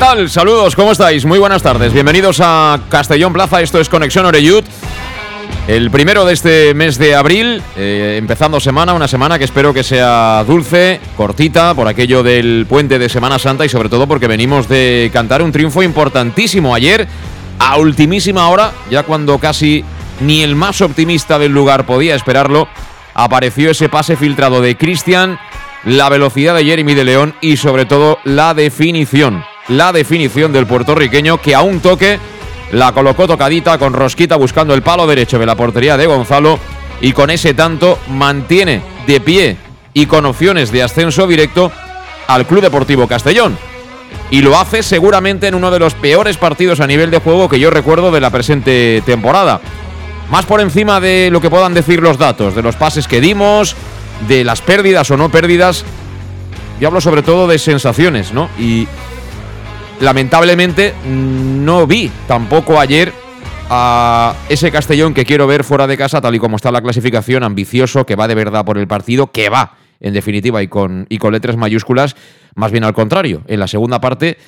Tal? Saludos, ¿cómo estáis? Muy buenas tardes. Bienvenidos a Castellón Plaza. Esto es Conexión Oreyud. El primero de este mes de abril, eh, empezando semana, una semana que espero que sea dulce, cortita, por aquello del puente de Semana Santa y sobre todo porque venimos de cantar un triunfo importantísimo ayer, a ultimísima hora, ya cuando casi ni el más optimista del lugar podía esperarlo, apareció ese pase filtrado de Cristian, la velocidad de Jeremy de León y sobre todo la definición la definición del puertorriqueño que a un toque la colocó tocadita con Rosquita buscando el palo derecho de la portería de Gonzalo y con ese tanto mantiene de pie y con opciones de ascenso directo al Club Deportivo Castellón. Y lo hace seguramente en uno de los peores partidos a nivel de juego que yo recuerdo de la presente temporada. Más por encima de lo que puedan decir los datos, de los pases que dimos, de las pérdidas o no pérdidas. Yo hablo sobre todo de sensaciones, ¿no? Y lamentablemente no vi tampoco ayer a ese Castellón que quiero ver fuera de casa, tal y como está la clasificación, ambicioso, que va de verdad por el partido, que va, en definitiva, y con, y con letras mayúsculas, más bien al contrario. En la segunda parte,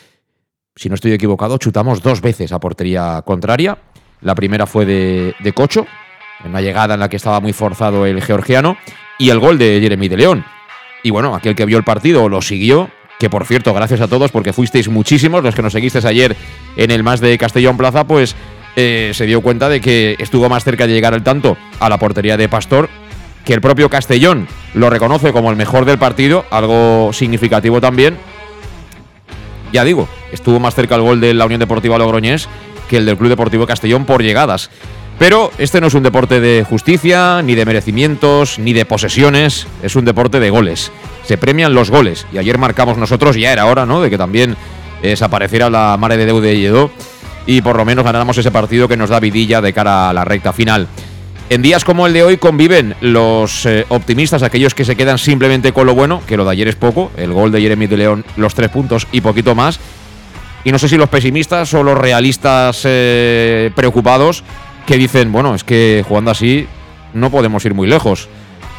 si no estoy equivocado, chutamos dos veces a portería contraria. La primera fue de, de Cocho, en una llegada en la que estaba muy forzado el georgiano, y el gol de Jeremy de León. Y bueno, aquel que vio el partido lo siguió, que por cierto, gracias a todos porque fuisteis muchísimos los que nos seguisteis ayer en el más de Castellón Plaza, pues eh, se dio cuenta de que estuvo más cerca de llegar al tanto a la portería de Pastor que el propio Castellón lo reconoce como el mejor del partido, algo significativo también. Ya digo, estuvo más cerca el gol de la Unión Deportiva Logroñés que el del Club Deportivo Castellón por llegadas. Pero este no es un deporte de justicia, ni de merecimientos, ni de posesiones, es un deporte de goles se premian los goles. Y ayer marcamos nosotros, ya era hora, ¿no? De que también desapareciera la Mare de Deude y Edo y por lo menos ganáramos ese partido que nos da vidilla de cara a la recta final. En días como el de hoy conviven los eh, optimistas, aquellos que se quedan simplemente con lo bueno, que lo de ayer es poco, el gol de Jeremy de León, los tres puntos y poquito más. Y no sé si los pesimistas o los realistas eh, preocupados que dicen, bueno, es que jugando así no podemos ir muy lejos.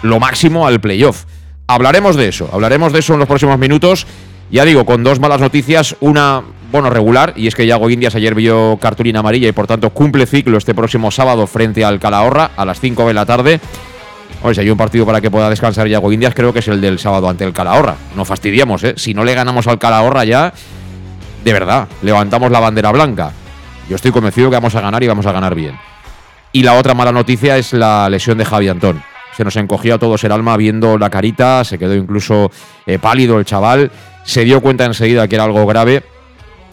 Lo máximo al playoff. Hablaremos de eso, hablaremos de eso en los próximos minutos. Ya digo, con dos malas noticias, una, bueno, regular, y es que Yago Indias ayer vio cartulina amarilla y por tanto cumple ciclo este próximo sábado frente al Calahorra a las 5 de la tarde. Oye, si hay un partido para que pueda descansar Yago Indias, creo que es el del sábado ante el Calahorra. No fastidiamos, ¿eh? Si no le ganamos al Calahorra ya, de verdad, levantamos la bandera blanca. Yo estoy convencido que vamos a ganar y vamos a ganar bien. Y la otra mala noticia es la lesión de Javi Antón se nos encogió a todos el alma viendo la carita, se quedó incluso eh, pálido el chaval, se dio cuenta enseguida que era algo grave.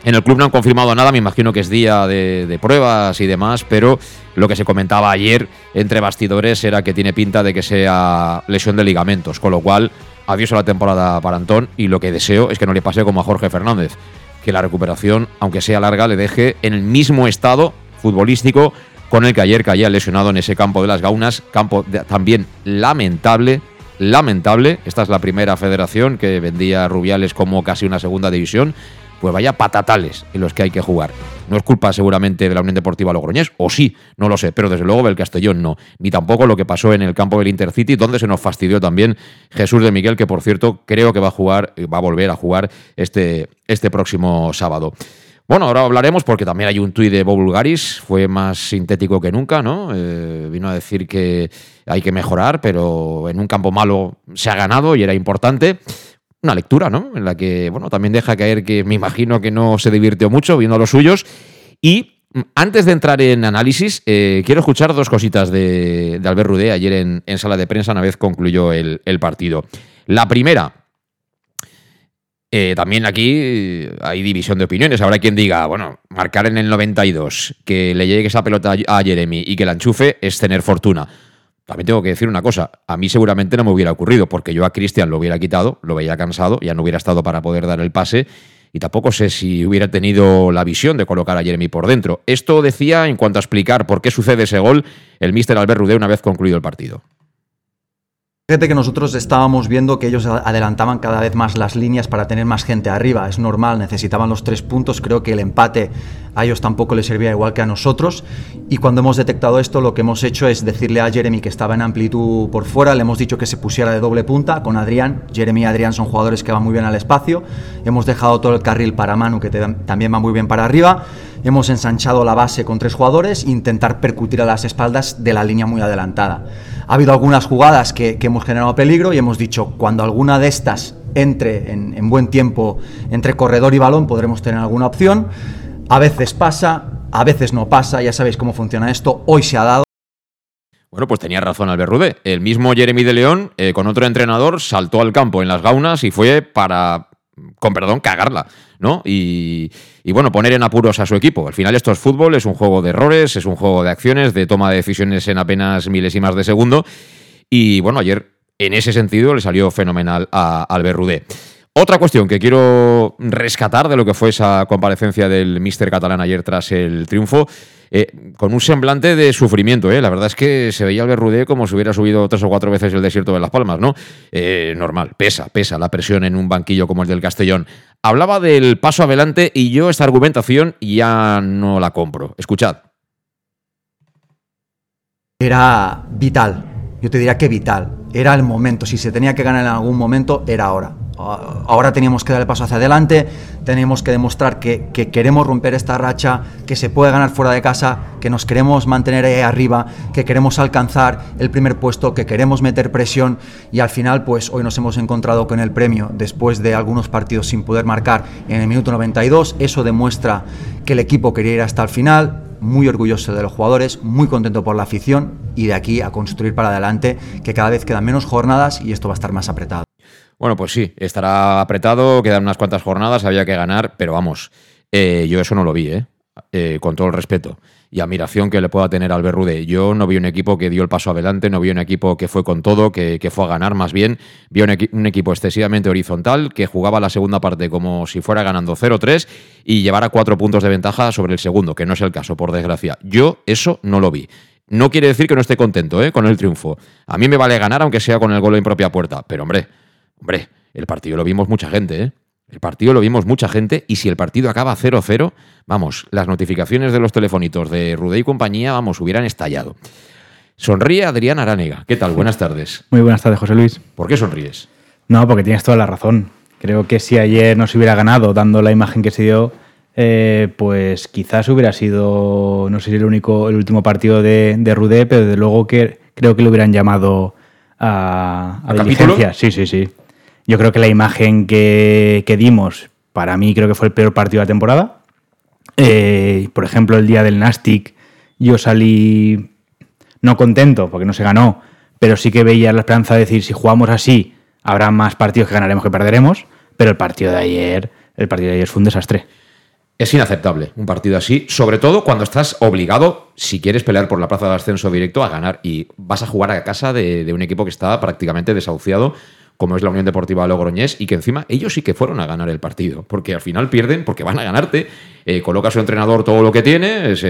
En el club no han confirmado nada, me imagino que es día de, pruebas y demás, pero lo que se comentaba ayer entre bastidores era que tiene pinta de que sea lesión de ligamentos, con lo cual adiós a la temporada para Antón y lo que deseo es que no le pase como a Jorge Fernández, que la recuperación, aunque sea larga, le deje en el mismo estado futbolístico con el que ayer caía lesionado en ese campo de las Gaunas, campo también lamentable, lamentable. Esta es la primera federación que vendía Rubiales como casi una segunda división. Pues vaya patatales en los que hay que jugar. No es culpa seguramente de la Unión Deportiva Logroñés, o sí, no lo sé, pero desde luego del Castellón no. Ni tampoco lo que pasó en el campo del Intercity, donde se nos fastidió también Jesús de Miguel, que por cierto creo que va a jugar, va a volver a jugar este, este próximo sábado. Bueno, ahora hablaremos porque también hay un tuit de Bob Bulgaris, fue más sintético que nunca, ¿no? Eh, vino a decir que hay que mejorar, pero en un campo malo se ha ganado y era importante. una lectura, ¿no? En la que, bueno, también deja caer que me imagino que no se divirtió mucho viendo a los suyos. Y mm, antes de entrar en análisis, eh, quiero escuchar dos cositas de, de Albert Rudé ayer en, en, sala de prensa una vez concluyó el, el partido. La primera, eh, también aquí hay división de opiniones. Habrá quien diga, bueno, marcar en el 92, que le llegue esa pelota a Jeremy y que la enchufe es tener fortuna. También tengo que decir una cosa, a mí seguramente no me hubiera ocurrido, porque yo a Cristian lo hubiera quitado, lo veía cansado, ya no hubiera estado para poder dar el pase, y tampoco sé si hubiera tenido la visión de colocar a Jeremy por dentro. Esto decía en cuanto a explicar por qué sucede ese gol el míster Albert Rudé una vez concluido el partido. Fíjate que nosotros estábamos viendo que ellos adelantaban cada vez más las líneas para tener más gente arriba. Es normal, necesitaban los tres puntos. Creo que el empate a ellos tampoco les servía igual que a nosotros. Y cuando hemos detectado esto, lo que hemos hecho es decirle a Jeremy que estaba en amplitud por fuera. Le hemos dicho que se pusiera de doble punta con Adrián. Jeremy y Adrián son jugadores que van muy bien al espacio. Hemos dejado todo el carril para Manu, que también va muy bien para arriba. Hemos ensanchado la base con tres jugadores intentar percutir a las espaldas de la línea muy adelantada. Ha habido algunas jugadas que, hemos generado peligro y hemos dicho, cuando alguna de estas entre en, en, buen tiempo entre corredor y balón, podremos tener alguna opción. A veces pasa, a veces no pasa, ya sabéis cómo funciona esto. Hoy se ha dado. Bueno, pues tenía razón Albert Rudé. El mismo Jeremy de León, eh, con otro entrenador, saltó al campo en las gaunas y fue para con perdón, cagarla, ¿no? Y, y, bueno, poner en apuros a su equipo. Al final esto es fútbol, es un juego de errores, es un juego de acciones, de toma de decisiones en apenas milésimas de segundo. Y bueno, ayer en ese sentido le salió fenomenal a Albert Rudé. Otra cuestión que quiero rescatar de lo que fue esa comparecencia del míster catalán ayer tras el triunfo eh, con un semblante de sufrimiento. ¿eh? La verdad es que se veía al Rudé como si hubiera subido tres o cuatro veces el desierto de Las Palmas, ¿no? Eh, normal, pesa, pesa la presión en un banquillo como el del Castellón. Hablaba del paso adelante y yo esta argumentación ya no la compro. Escuchad. Era vital, yo te diría que vital. Era el momento. Si se tenía que ganar en algún momento, era ahora. Ahora teníamos que dar el paso hacia adelante, teníamos que demostrar que, que, queremos romper esta racha, que se puede ganar fuera de casa, que nos queremos mantener ahí arriba, que queremos alcanzar el primer puesto, que queremos meter presión y al final pues hoy nos hemos encontrado con el premio después de algunos partidos sin poder marcar en el minuto 92. Eso demuestra que el equipo quería ir hasta el final, muy orgulloso de los jugadores, muy contento por la afición y de aquí a construir para adelante, que cada vez quedan menos jornadas y esto va a estar más apretado. Bueno, pues sí, estará apretado, quedan unas cuantas jornadas, había que ganar, pero vamos, eh, yo eso no lo vi, ¿eh? ¿eh? con todo el respeto y admiración que le pueda tener al Berrude. Yo no vi un equipo que dio el paso adelante, no vi un equipo que fue con todo, que, que fue a ganar más bien. Vi un, equi un, equipo excesivamente horizontal, que jugaba la segunda parte como si fuera ganando 0-3 y llevara cuatro puntos de ventaja sobre el segundo, que no es el caso, por desgracia. Yo eso no lo vi. No quiere decir que no esté contento ¿eh? con el triunfo. A mí me vale ganar, aunque sea con el gol en propia puerta. Pero hombre, Hombre, el partido lo vimos mucha gente, ¿eh? El partido lo vimos mucha gente y si el partido acaba 0-0, vamos, las notificaciones de los telefonitos de Rudé y compañía, vamos, hubieran estallado. Sonríe Adrián Aránega. ¿Qué tal? Buenas tardes. Muy buenas tardes, José Luis. ¿Por qué sonríes? No, porque tienes toda la razón. Creo que si ayer no se hubiera ganado, dando la imagen que se dio, eh, pues quizás hubiera sido, no sé si el único, el último partido de, de Rudé, pero desde luego que creo que lo hubieran llamado a, a, ¿A diligencia. Sí, sí, sí. Yo creo que la imagen que, que, dimos, para mí creo que fue el peor partido de la temporada. Eh, por ejemplo, el día del Nastic, yo salí no contento porque no se ganó, pero sí que veía la esperanza de decir, si jugamos así, habrá más partidos que ganaremos que perderemos, pero el partido de ayer, el partido de ayer fue un desastre. Es inaceptable un partido así, sobre todo cuando estás obligado, si quieres pelear por la plaza de ascenso directo, a ganar y vas a jugar a casa de, de un equipo que está prácticamente desahuciado como es la Unión Deportiva Logroñés, y que encima ellos sí que fueron a ganar el partido, porque al final pierden porque van a ganarte, eh, coloca a su entrenador todo lo que tiene, se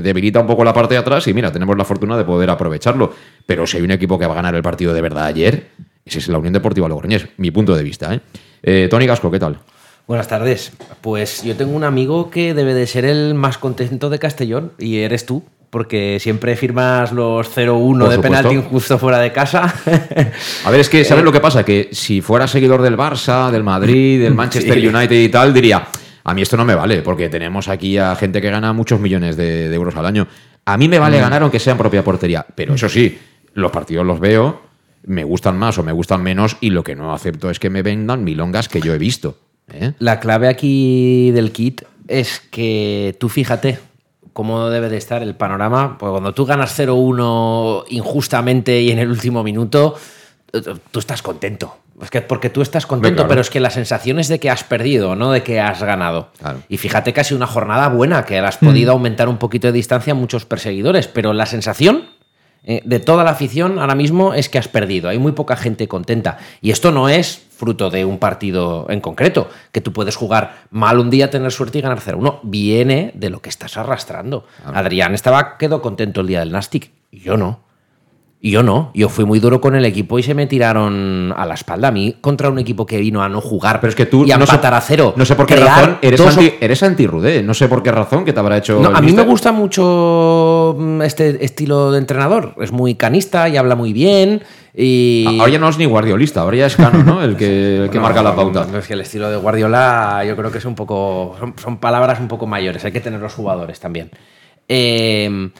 debilita un poco la parte de atrás y mira, tenemos la fortuna de poder aprovecharlo. Pero si hay un equipo que va a ganar el partido de verdad ayer, ese es la Unión Deportiva Logroñés, mi punto de vista. ¿eh? Eh, Tony Gasco, ¿qué tal? Buenas tardes. Pues yo tengo un amigo que debe de ser el más contento de Castellón y eres tú porque siempre firmas los 0-1 de penalti justo fuera de casa. A ver, es que, ¿sabes lo que pasa? Que si fuera seguidor del Barça, del Madrid, del Manchester sí. United y tal, diría, a mí esto no me vale, porque tenemos aquí a gente que gana muchos millones de, de euros al año. A mí me vale mm. ganar aunque sea en propia portería, pero eso sí, los partidos los veo me gustan más o me gustan menos y lo que no acepto es que me vendan milongas que yo he visto. ¿eh? La clave aquí del kit es que tú fíjate cómo debe de estar el panorama, pues cuando tú ganas 0-1 injustamente y en el último minuto, tú estás contento. Es que porque tú estás contento, pero es que la sensación es de que has perdido, no de que has ganado. Y fíjate que ha sido una jornada buena, que has podido mm. aumentar un poquito de distancia a muchos perseguidores, pero la sensación eh, de toda la afición ahora mismo es que has perdido. Hay muy poca gente contenta. Y esto no es fruto de un partido en concreto, que tú puedes jugar mal un día, tener suerte y ganar 0-1. Viene de lo que estás arrastrando. Adrián estaba, quedó contento el día del Nastic. Yo no. Y yo no, yo fui muy duro con el equipo y se me tiraron a la espalda a mí contra un equipo que vino a no jugar Pero es que tú y a no empatar a cero. No sé por qué razón eres anti, eres anti Rudé, no sé por qué razón que te habrá hecho. a mí me gusta mucho mm, este estilo de entrenador, es muy canista y habla muy bien. Y... Ahora ya no es ni guardiolista, ahora ya es Cano, ¿no? El que, que marca la pauta. No, es que el estilo de Guardiola yo creo que es un poco. son palabras un poco mayores, hay que tener los jugadores también. Eh,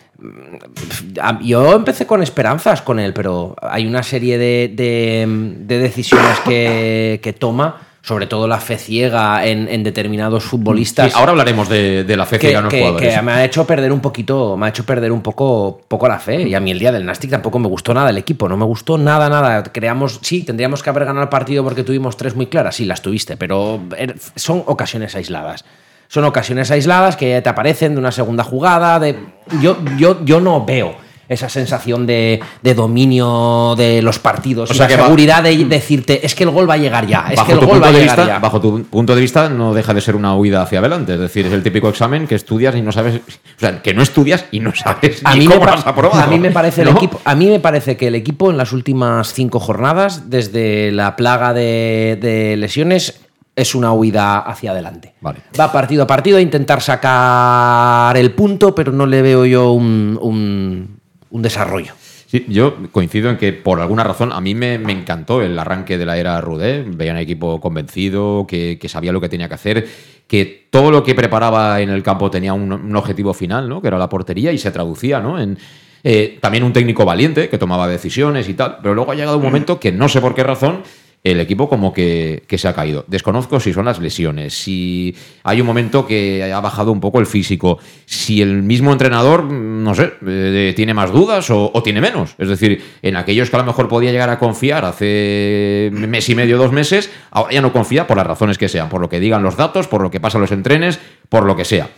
yo empecé con esperanzas con él, pero hay una serie de, decisiones que, toma sobre todo la fe ciega en, determinados futbolistas. ahora hablaremos de, la fe ciega en los jugadores. Que me ha hecho perder un poquito, me ha hecho perder un poco, poco la fe. Y a mí el día del Nastic tampoco me gustó nada el equipo, no me gustó nada, nada. Creamos, sí, tendríamos que haber ganado el partido porque tuvimos tres muy claras, sí, las tuviste, pero er, son ocasiones aisladas son ocasiones aisladas que te aparecen de una segunda jugada. De... Yo, yo, yo no veo esa sensación de, dominio de los partidos, o sea, que seguridad de decirte, es que el gol va a llegar ya, es que el gol va a llegar ya. Bajo tu punto de vista, no deja de ser una huida hacia adelante. Es decir, es el típico examen que estudias y no sabes, o sea, que no estudias y no sabes a mí cómo me, A mí me parece el equipo, a mí me parece que el equipo en las últimas cinco jornadas, desde la plaga de lesiones, es una huida hacia adelante. Va partido a partido a intentar sacar el punto, pero no le veo yo un, desarrollo. Sí, yo coincido en que por alguna razón a mí me, encantó el arranque de la era Rudé. Veía un equipo convencido, que, sabía lo que tenía que hacer, que todo lo que preparaba en el campo tenía un, objetivo final, ¿no? que era la portería, y se traducía ¿no? en, eh, también un técnico valiente que tomaba decisiones y tal. Pero luego ha llegado un momento que no sé por qué razón el equipo como que, se ha caído. Desconozco si son las lesiones, si hay un momento que ha bajado un poco el físico, si el mismo entrenador, no sé, eh, tiene más dudas o, tiene menos. Es decir, en aquellos que a lo mejor podía llegar a confiar hace mes y medio, dos meses, ahora ya no confía por las razones que sean, por lo que digan los datos, por lo que pasa en los entrenes, por lo que sea.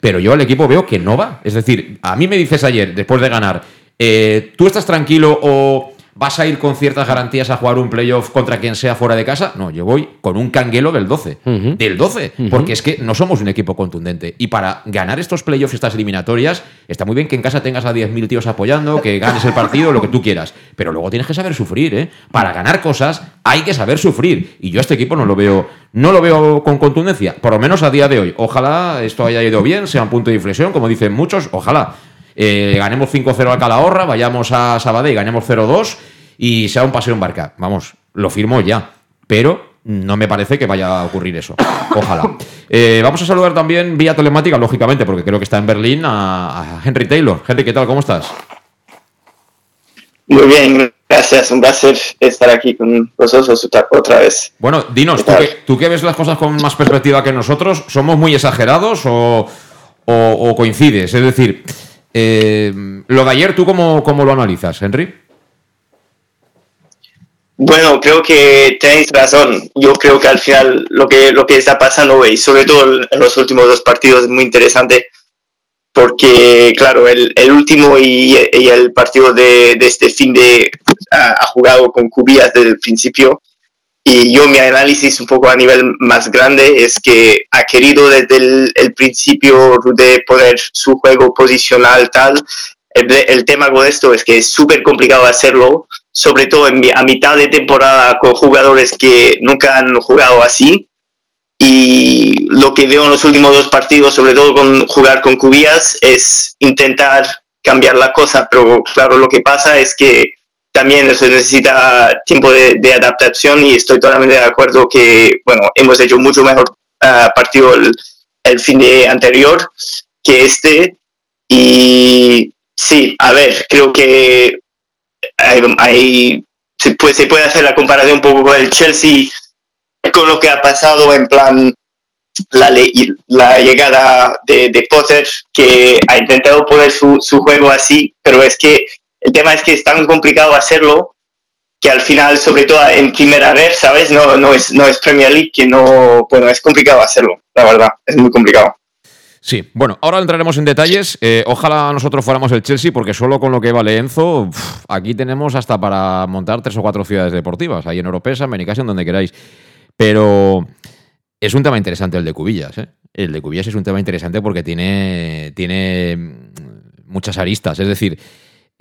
Pero yo al equipo veo que no va. Es decir, a mí me dices ayer, después de ganar, eh, ¿tú estás tranquilo o ¿Vas a ir con ciertas garantías a jugar un playoff contra quien sea fuera de casa? No, yo voy con un canguelo del 12. Del 12. Porque es que no somos un equipo contundente. Y para ganar estos playoffs, estas eliminatorias, está muy bien que en casa tengas a 10.000 tíos apoyando, que ganes el partido, lo que tú quieras. Pero luego tienes que saber sufrir, ¿eh? Para ganar cosas hay que saber sufrir. Y yo a este equipo no lo veo, no lo veo con contundencia. Por lo menos a día de hoy. Ojalá esto haya ido bien, sea un punto de inflexión, como dicen muchos. Ojalá. Eh, ganemos 5-0 al Calahorra, vayamos a Sabadell y ganemos 0-2 y sea un paseo en barca. Vamos, lo firmo ya. Pero no me parece que vaya a ocurrir eso. Ojalá. Eh, vamos a saludar también vía telemática, lógicamente, porque creo que está en Berlín, a, Henry Taylor. Henry, ¿qué tal? ¿Cómo estás? Muy bien, gracias. Un placer estar aquí con vosotros otra vez. Bueno, dinos, ¿tú que, ves las cosas con más perspectiva que nosotros, ¿somos muy exagerados o, o coincides? Es decir, eh, lo de ayer, ¿tú cómo, cómo lo analizas, Henry? Bueno, creo que tenéis razón. Yo creo que al final lo que, lo que está pasando, y sobre todo en los últimos dos partidos, es muy interesante. Porque, claro, el, el último y, el partido de, este fin de ha, jugado con Cubillas desde el principio y yo mi análisis un poco a nivel más grande es que ha querido desde el, principio de poner su juego posicional tal. El, tema con esto es que es súper complicado hacerlo, sobre todo en, a mitad de temporada con jugadores que nunca han jugado así. Y lo que veo en los últimos dos partidos, sobre todo con jugar con Cubillas, es intentar cambiar la cosa, pero claro, lo que pasa es que también se necesita tiempo de, adaptación y estoy totalmente de acuerdo que, bueno, hemos hecho mucho mejor ah, partido el, fin de anterior que este. Y sí, a ver, creo que hay, se puede, se puede hacer la comparación un poco con el Chelsea, con lo que ha pasado en plan la, la llegada de, de, Potter, que ha intentado poner su, su, juego así, pero es que el tema es que es tan complicado hacerlo que al final, sobre todo en primera vez, ¿sabes? No, no, es, no es Premier League, que no, bueno, es complicado hacerlo, la verdad, es muy complicado. Sí, bueno, ahora entraremos en detalles. Eh, ojalá nosotros fuéramos el Chelsea, porque solo con lo que vale Enzo, aquí tenemos hasta para montar tres o cuatro ciudades deportivas, ahí en Oropesa, en en donde queráis. Pero es un tema interesante el de Cubillas. ¿eh? El de Cubillas es un tema interesante porque tiene, tiene mm, muchas aristas. Es decir,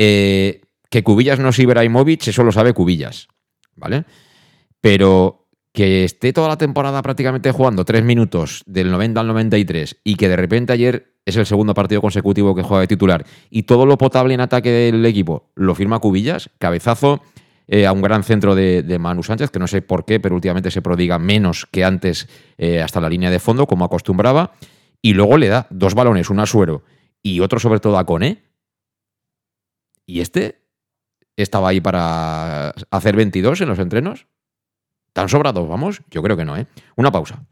eh, que Cubillas no es Ibrahimovic, eso lo sabe Cubillas. ¿Vale? Pero que esté toda la temporada prácticamente jugando tres minutos del 90 al 93 y que de repente ayer es el segundo partido consecutivo que juega de titular y todo lo potable en ataque del equipo lo firma Cubillas, cabezazo eh, a un gran centro de, Manu Sánchez, que no sé por qué, pero últimamente se prodiga menos que antes eh, hasta la línea de fondo, como acostumbraba, y luego le da dos balones, uno a Suero y otro sobre todo a Cone. Y este estaba ahí para hacer 22 en los entrenos. ¿Tan sobrados vamos? Yo creo que no, ¿eh? Una pausa.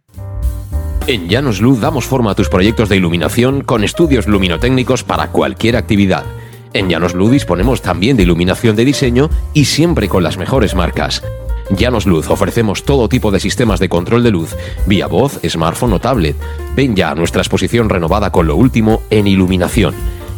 En Llanos Luz damos forma a tus proyectos de iluminación con estudios luminotécnicos para cualquier actividad. En Llanos Luz disponemos también de iluminación de diseño y siempre con las mejores marcas. Llanos Luz ofrecemos todo tipo de sistemas de control de luz, vía voz, smartphone o tablet. Ven ya a nuestra exposición renovada con lo último en iluminación.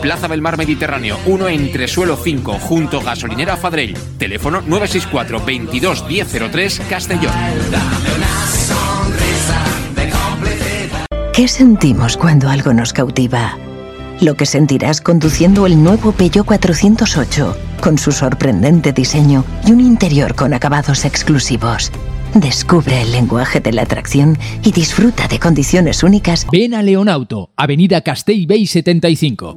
Plaza del Mar Mediterráneo, 1 entre suelo 5, junto gasolinera Fadrell. Teléfono teléfono 964 22 1003 Castellón. ¿Qué sentimos cuando algo nos cautiva? Lo que sentirás conduciendo el nuevo Peugeot 408, con su sorprendente diseño y un interior con acabados exclusivos. Descubre el lenguaje de la atracción y disfruta de condiciones únicas. Ven a Leonauto, Avenida Castell Bay 75.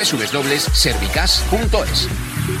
www.servicas.es.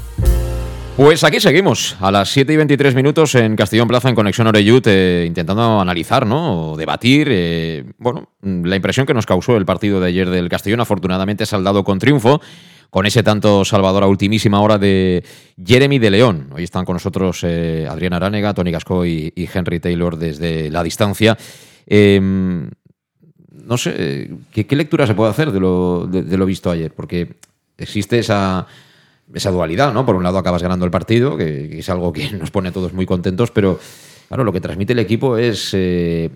Pues aquí seguimos, a las 7 y 23 minutos en Castellón Plaza, en Conexión Oreyut, eh, intentando analizar, ¿no? O debatir, eh, bueno, la impresión que nos causó el partido de ayer del Castellón, afortunadamente saldado con triunfo, con ese tanto salvador a ultimísima hora de Jeremy de León. Hoy están con nosotros eh, Adrián Aránega, Tony Gasco y, Henry Taylor desde la distancia. Em, no sé, ¿qué, lectura se puede hacer de lo visto ayer? Porque existe esa esa dualidad, ¿no? Por un lado acabas ganando el partido, que, que es algo que nos pone a todos muy contentos, pero claro, lo que transmite el equipo es... eh,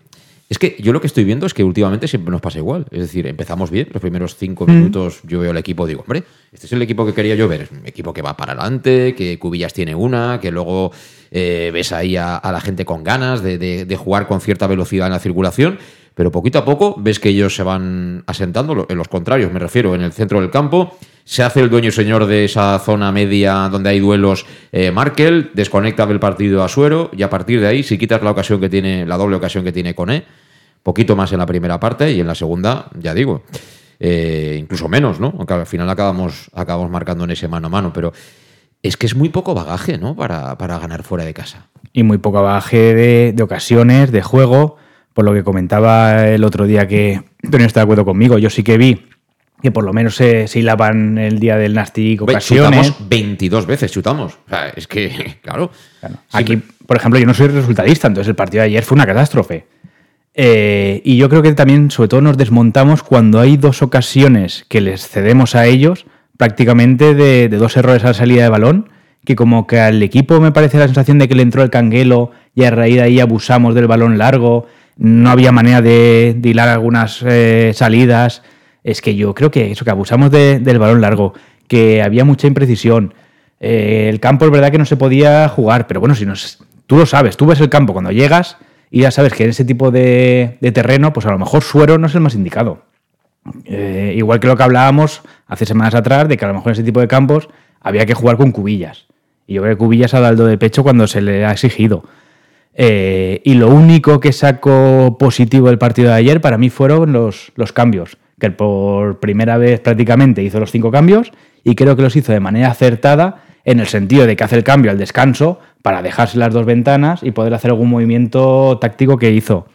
es que yo lo que estoy viendo es que últimamente siempre nos pasa igual. Es decir, empezamos bien, los primeros cinco minutos yo veo al equipo, digo, hombre, este es el equipo que quería yo ver. Es un equipo que va para adelante, que Cubillas tiene una, que luego eh, ves ahí a, a la gente con ganas de, de- de jugar con cierta velocidad en la circulación. Pero poquito a poco ves que ellos se van asentando, en los contrarios, me refiero, en el centro del campo. Se hace el dueño y señor de esa zona media donde hay duelos eh, Markel, desconecta del partido a Suero y a partir de ahí, si quitas la ocasión que tiene, la doble ocasión que tiene Coné, poquito más en la primera parte y en la segunda, ya digo, eh, incluso menos, ¿no? Aunque al final acabamos, acabamos marcando en ese mano a mano, pero es que es muy poco bagaje, ¿no? Para, para ganar fuera de casa. y muy poco bagaje de, de ocasiones, de juego. Por lo que comentaba el otro día que Antonio está de acuerdo conmigo, yo sí que vi que por lo menos se, se hilaban el día del Nastic Ve, ocasiones. Chutamos 22 veces, chutamos. O sea, es que, claro. Aquí, por ejemplo, yo no soy resultadista, entonces el partido de ayer fue una catástrofe. Eh, y yo creo que también, sobre todo, nos desmontamos cuando hay dos ocasiones que les cedemos a ellos, prácticamente de, de dos errores a la salida de balón, que como que al equipo me parece la sensación de que le entró el canguelo y a raíz de ahí abusamos del balón largo, no había manera de, de hilar algunas eh, salidas. Es que yo creo que eso, que abusamos de- del balón largo, que había mucha imprecisión. Eh, el campo es verdad que no se podía jugar, pero bueno, si tú lo sabes, tú ves el campo cuando llegas y ya sabes que en ese tipo de, de terreno, pues a lo mejor suero no es el más indicado. Eh, igual que lo que hablábamos hace semanas atrás, de que a lo mejor en ese tipo de campos había que jugar con cubillas. Y yo creo que cubillas ha dado de pecho cuando se le ha exigido. Eh, y lo único que saco positivo del partido de ayer para mí fueron los, los cambios. Que por primera vez prácticamente hizo los cinco cambios y creo que los hizo de manera acertada en el sentido de que hace el cambio al descanso para dejarse las dos ventanas y poder hacer algún movimiento táctico que hizo.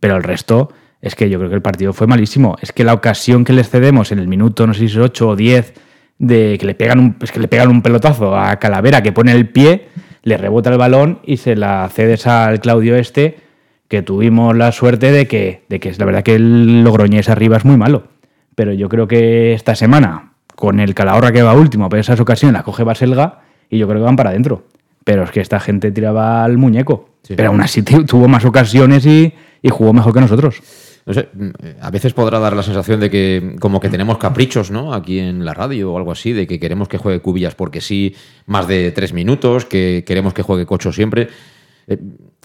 Pero el resto es que yo creo que el partido fue malísimo. Es que la ocasión que les cedemos en el minuto, no sé si es 8 o 10, de que le pegan es que le pegan un pelotazo a Calavera que pone el pie, le rebota el balón y se la cedes al Claudio este, que tuvimos la suerte de que, de que es la verdad que el Logroñés arriba es muy malo. Pero yo creo que esta semana, con el Calahorra que va último, pero esas ocasiones la coge Baselga y yo creo que van para adentro. Pero es que esta gente tiraba al muñeco. Pero aún así tu- tuvo más ocasiones y, y jugó mejor que nosotros. No sé, mm, a veces podrá dar la sensación de que como que tenemos caprichos, ¿no? Aquí en la radio o algo así, de que queremos que juegue Cubillas porque sí, más de tres minutos, que queremos que juegue Cocho siempre. Eh,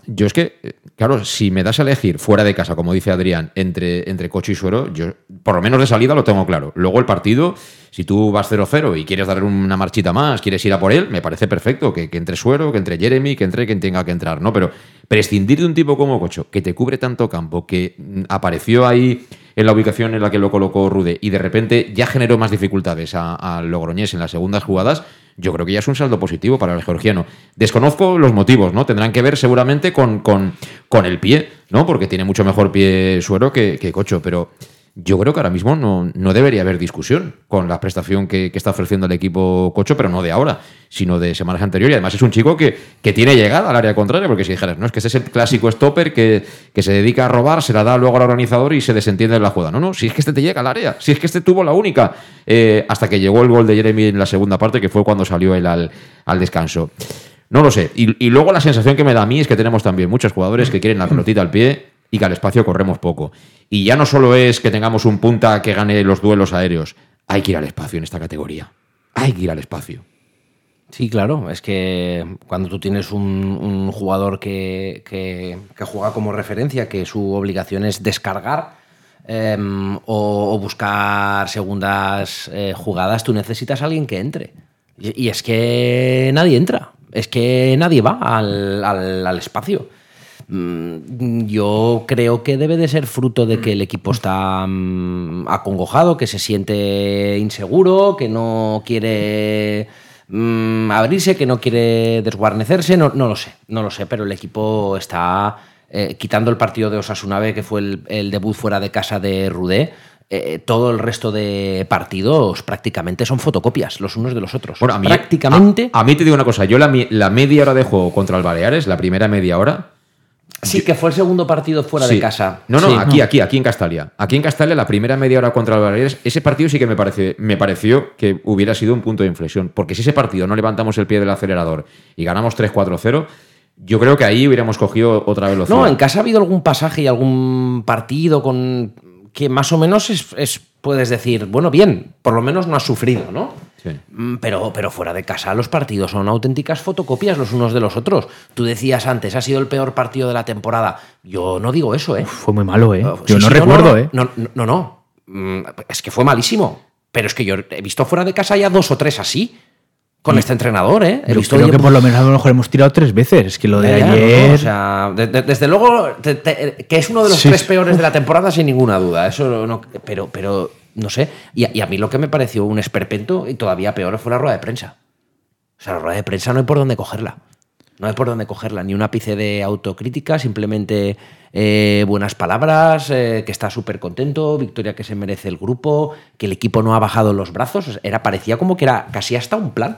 yo es que, eh, claro, si me das a elegir fuera de casa, como dice Adrián, entre, entre Cocho y Suero, yo por lo menos de salida lo tengo claro. Luego el partido, si tú vas 0-0 y quieres darle una marchita más, quieres ir a por él, me parece perfecto que, que entre Suero, que entre Jeremy, que entre quien tenga que entrar, ¿no? Pero prescindir de un tipo como Cocho, que te cubre tanto campo, que mm, apareció ahí en la ubicación en la que lo colocó Rude y de repente ya generó más dificultades a, a Logroñés en las segundas jugadas, yo creo que ya es un saldo positivo para el georgiano. Desconozco los motivos, ¿no? Tendrán que ver seguramente con, con, con el pie, ¿no? Porque tiene mucho mejor pie Suero que, que Cocho, pero yo creo que ahora mismo no, no debería haber discusión con la prestación que, que está ofreciendo el equipo Cocho, pero no de ahora, sino de semanas anteriores. Y además es un chico que, que tiene llegada al área contraria, porque si dijeras, no, es que ese es el clásico stopper que, que se dedica a robar, se la da luego al organizador y se desentiende de la jugada. No, no, si es que este te llega al área, si es que este tuvo la única, eh, hasta que llegó el gol de Jeremy en la segunda parte, que fue cuando salió él al, al descanso. No lo sé. Y, y luego la sensación que me da a mí es que tenemos también muchos jugadores que quieren la pelotita al pie y que al espacio corremos poco. Y ya no solo es que tengamos un punta que gane los duelos aéreos, hay que ir al espacio en esta categoría. Hay que ir al espacio. Sí, claro, es que cuando tú tienes un, jugador que, que- juega como referencia, que su obligación es descargar em, o, buscar segundas eh, jugadas, tú necesitas a alguien que entre. Y, es que nadie entra, es que nadie va al- al espacio. Mm, Yo creo que debe de ser fruto de que el equipo está mm, acongojado, que se siente inseguro, que no quiere mm, abrirse, que no quiere desguarnecerse, no, no lo sé, no lo sé, pero el equipo está eh, quitando el partido de Osasuna B, que fue el, el debut fuera de casa de Rudé. eh, todo el resto de partidos prácticamente son fotocopias los unos de los otros. Bueno, a mí, prácticamente. A, a mí te digo una cosa, yo la, la media hora de juego contra el Baleares, la primera media hora. Sí, que fue el segundo partido fuera Sí. de casa. No, no, Sí. aquí, aquí, aquí en Castalia. Aquí en Castalia, la primera media hora contra el Baleares, ese partido sí que me, parece, me pareció que hubiera sido un punto de inflexión. Porque si ese partido no levantamos el pie del acelerador y ganamos 3-4-0, yo creo que ahí hubiéramos cogido otra velocidad. No, en casa ha habido algún pasaje y algún partido con que más o menos es, es- puedes decir, bueno, bien, por lo menos no has sufrido, ¿no? Sí. Mm, Pero, pero fuera de casa los partidos son auténticas fotocopias los unos de los otros. Tú decías antes, ha sido el peor partido de la temporada. Yo no digo eso, ¿eh? Fue muy malo, ¿eh? Yo sí, no sí, recuerdo, no, ¿eh? No, no, no. no. Mm, Es que fue malísimo. Pero es que yo he visto fuera de casa ya dos o tres así. Con este entrenador, ¿eh? Yo creo que por lo menos a lo mejor hemos tirado tres veces. Es que lo de ya, ayer. no, o sea, de- de- desde luego, te- te- que es uno de los Sí. tres peores de la temporada, sin ninguna duda. Eso no, pero, pero, no sé. Y, a- y a mí lo que me pareció un esperpento, y todavía peor, fue la rueda de prensa. O sea, la rueda de prensa no hay por dónde cogerla. No hay por dónde cogerla. Ni un ápice de autocrítica, simplemente eh, buenas palabras, eh, que está súper contento, victoria que se merece el grupo, que el equipo no ha bajado los brazos. Era, parecía como que era casi hasta un plan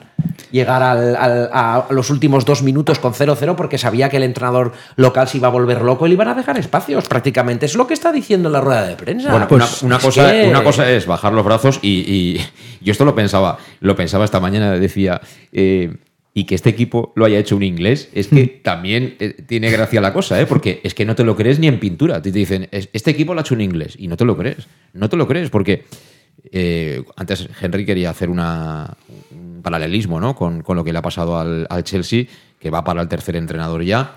llegar al- al- a los últimos dos minutos con 0-0 porque sabía que el entrenador local se iba a volver loco y le iban a dejar espacios. Prácticamente es lo que está diciendo en la rueda de prensa. Bueno, Pues, una, una es cosa, que- una cosa es bajar los brazos y, y yo esto lo pensaba, lo pensaba esta mañana, decía, eh, y que este equipo lo haya hecho un inglés, es que también eh, tiene gracia la cosa, ¿eh? porque es que no te lo crees ni en pintura. Te dicen, "Es- este equipo lo ha hecho un inglés y no te lo crees. No te lo crees porque eh, antes Henry quería hacer una, un paralelismo ¿no? con, con lo que le ha pasado al, al Chelsea, que va para el tercer entrenador ya.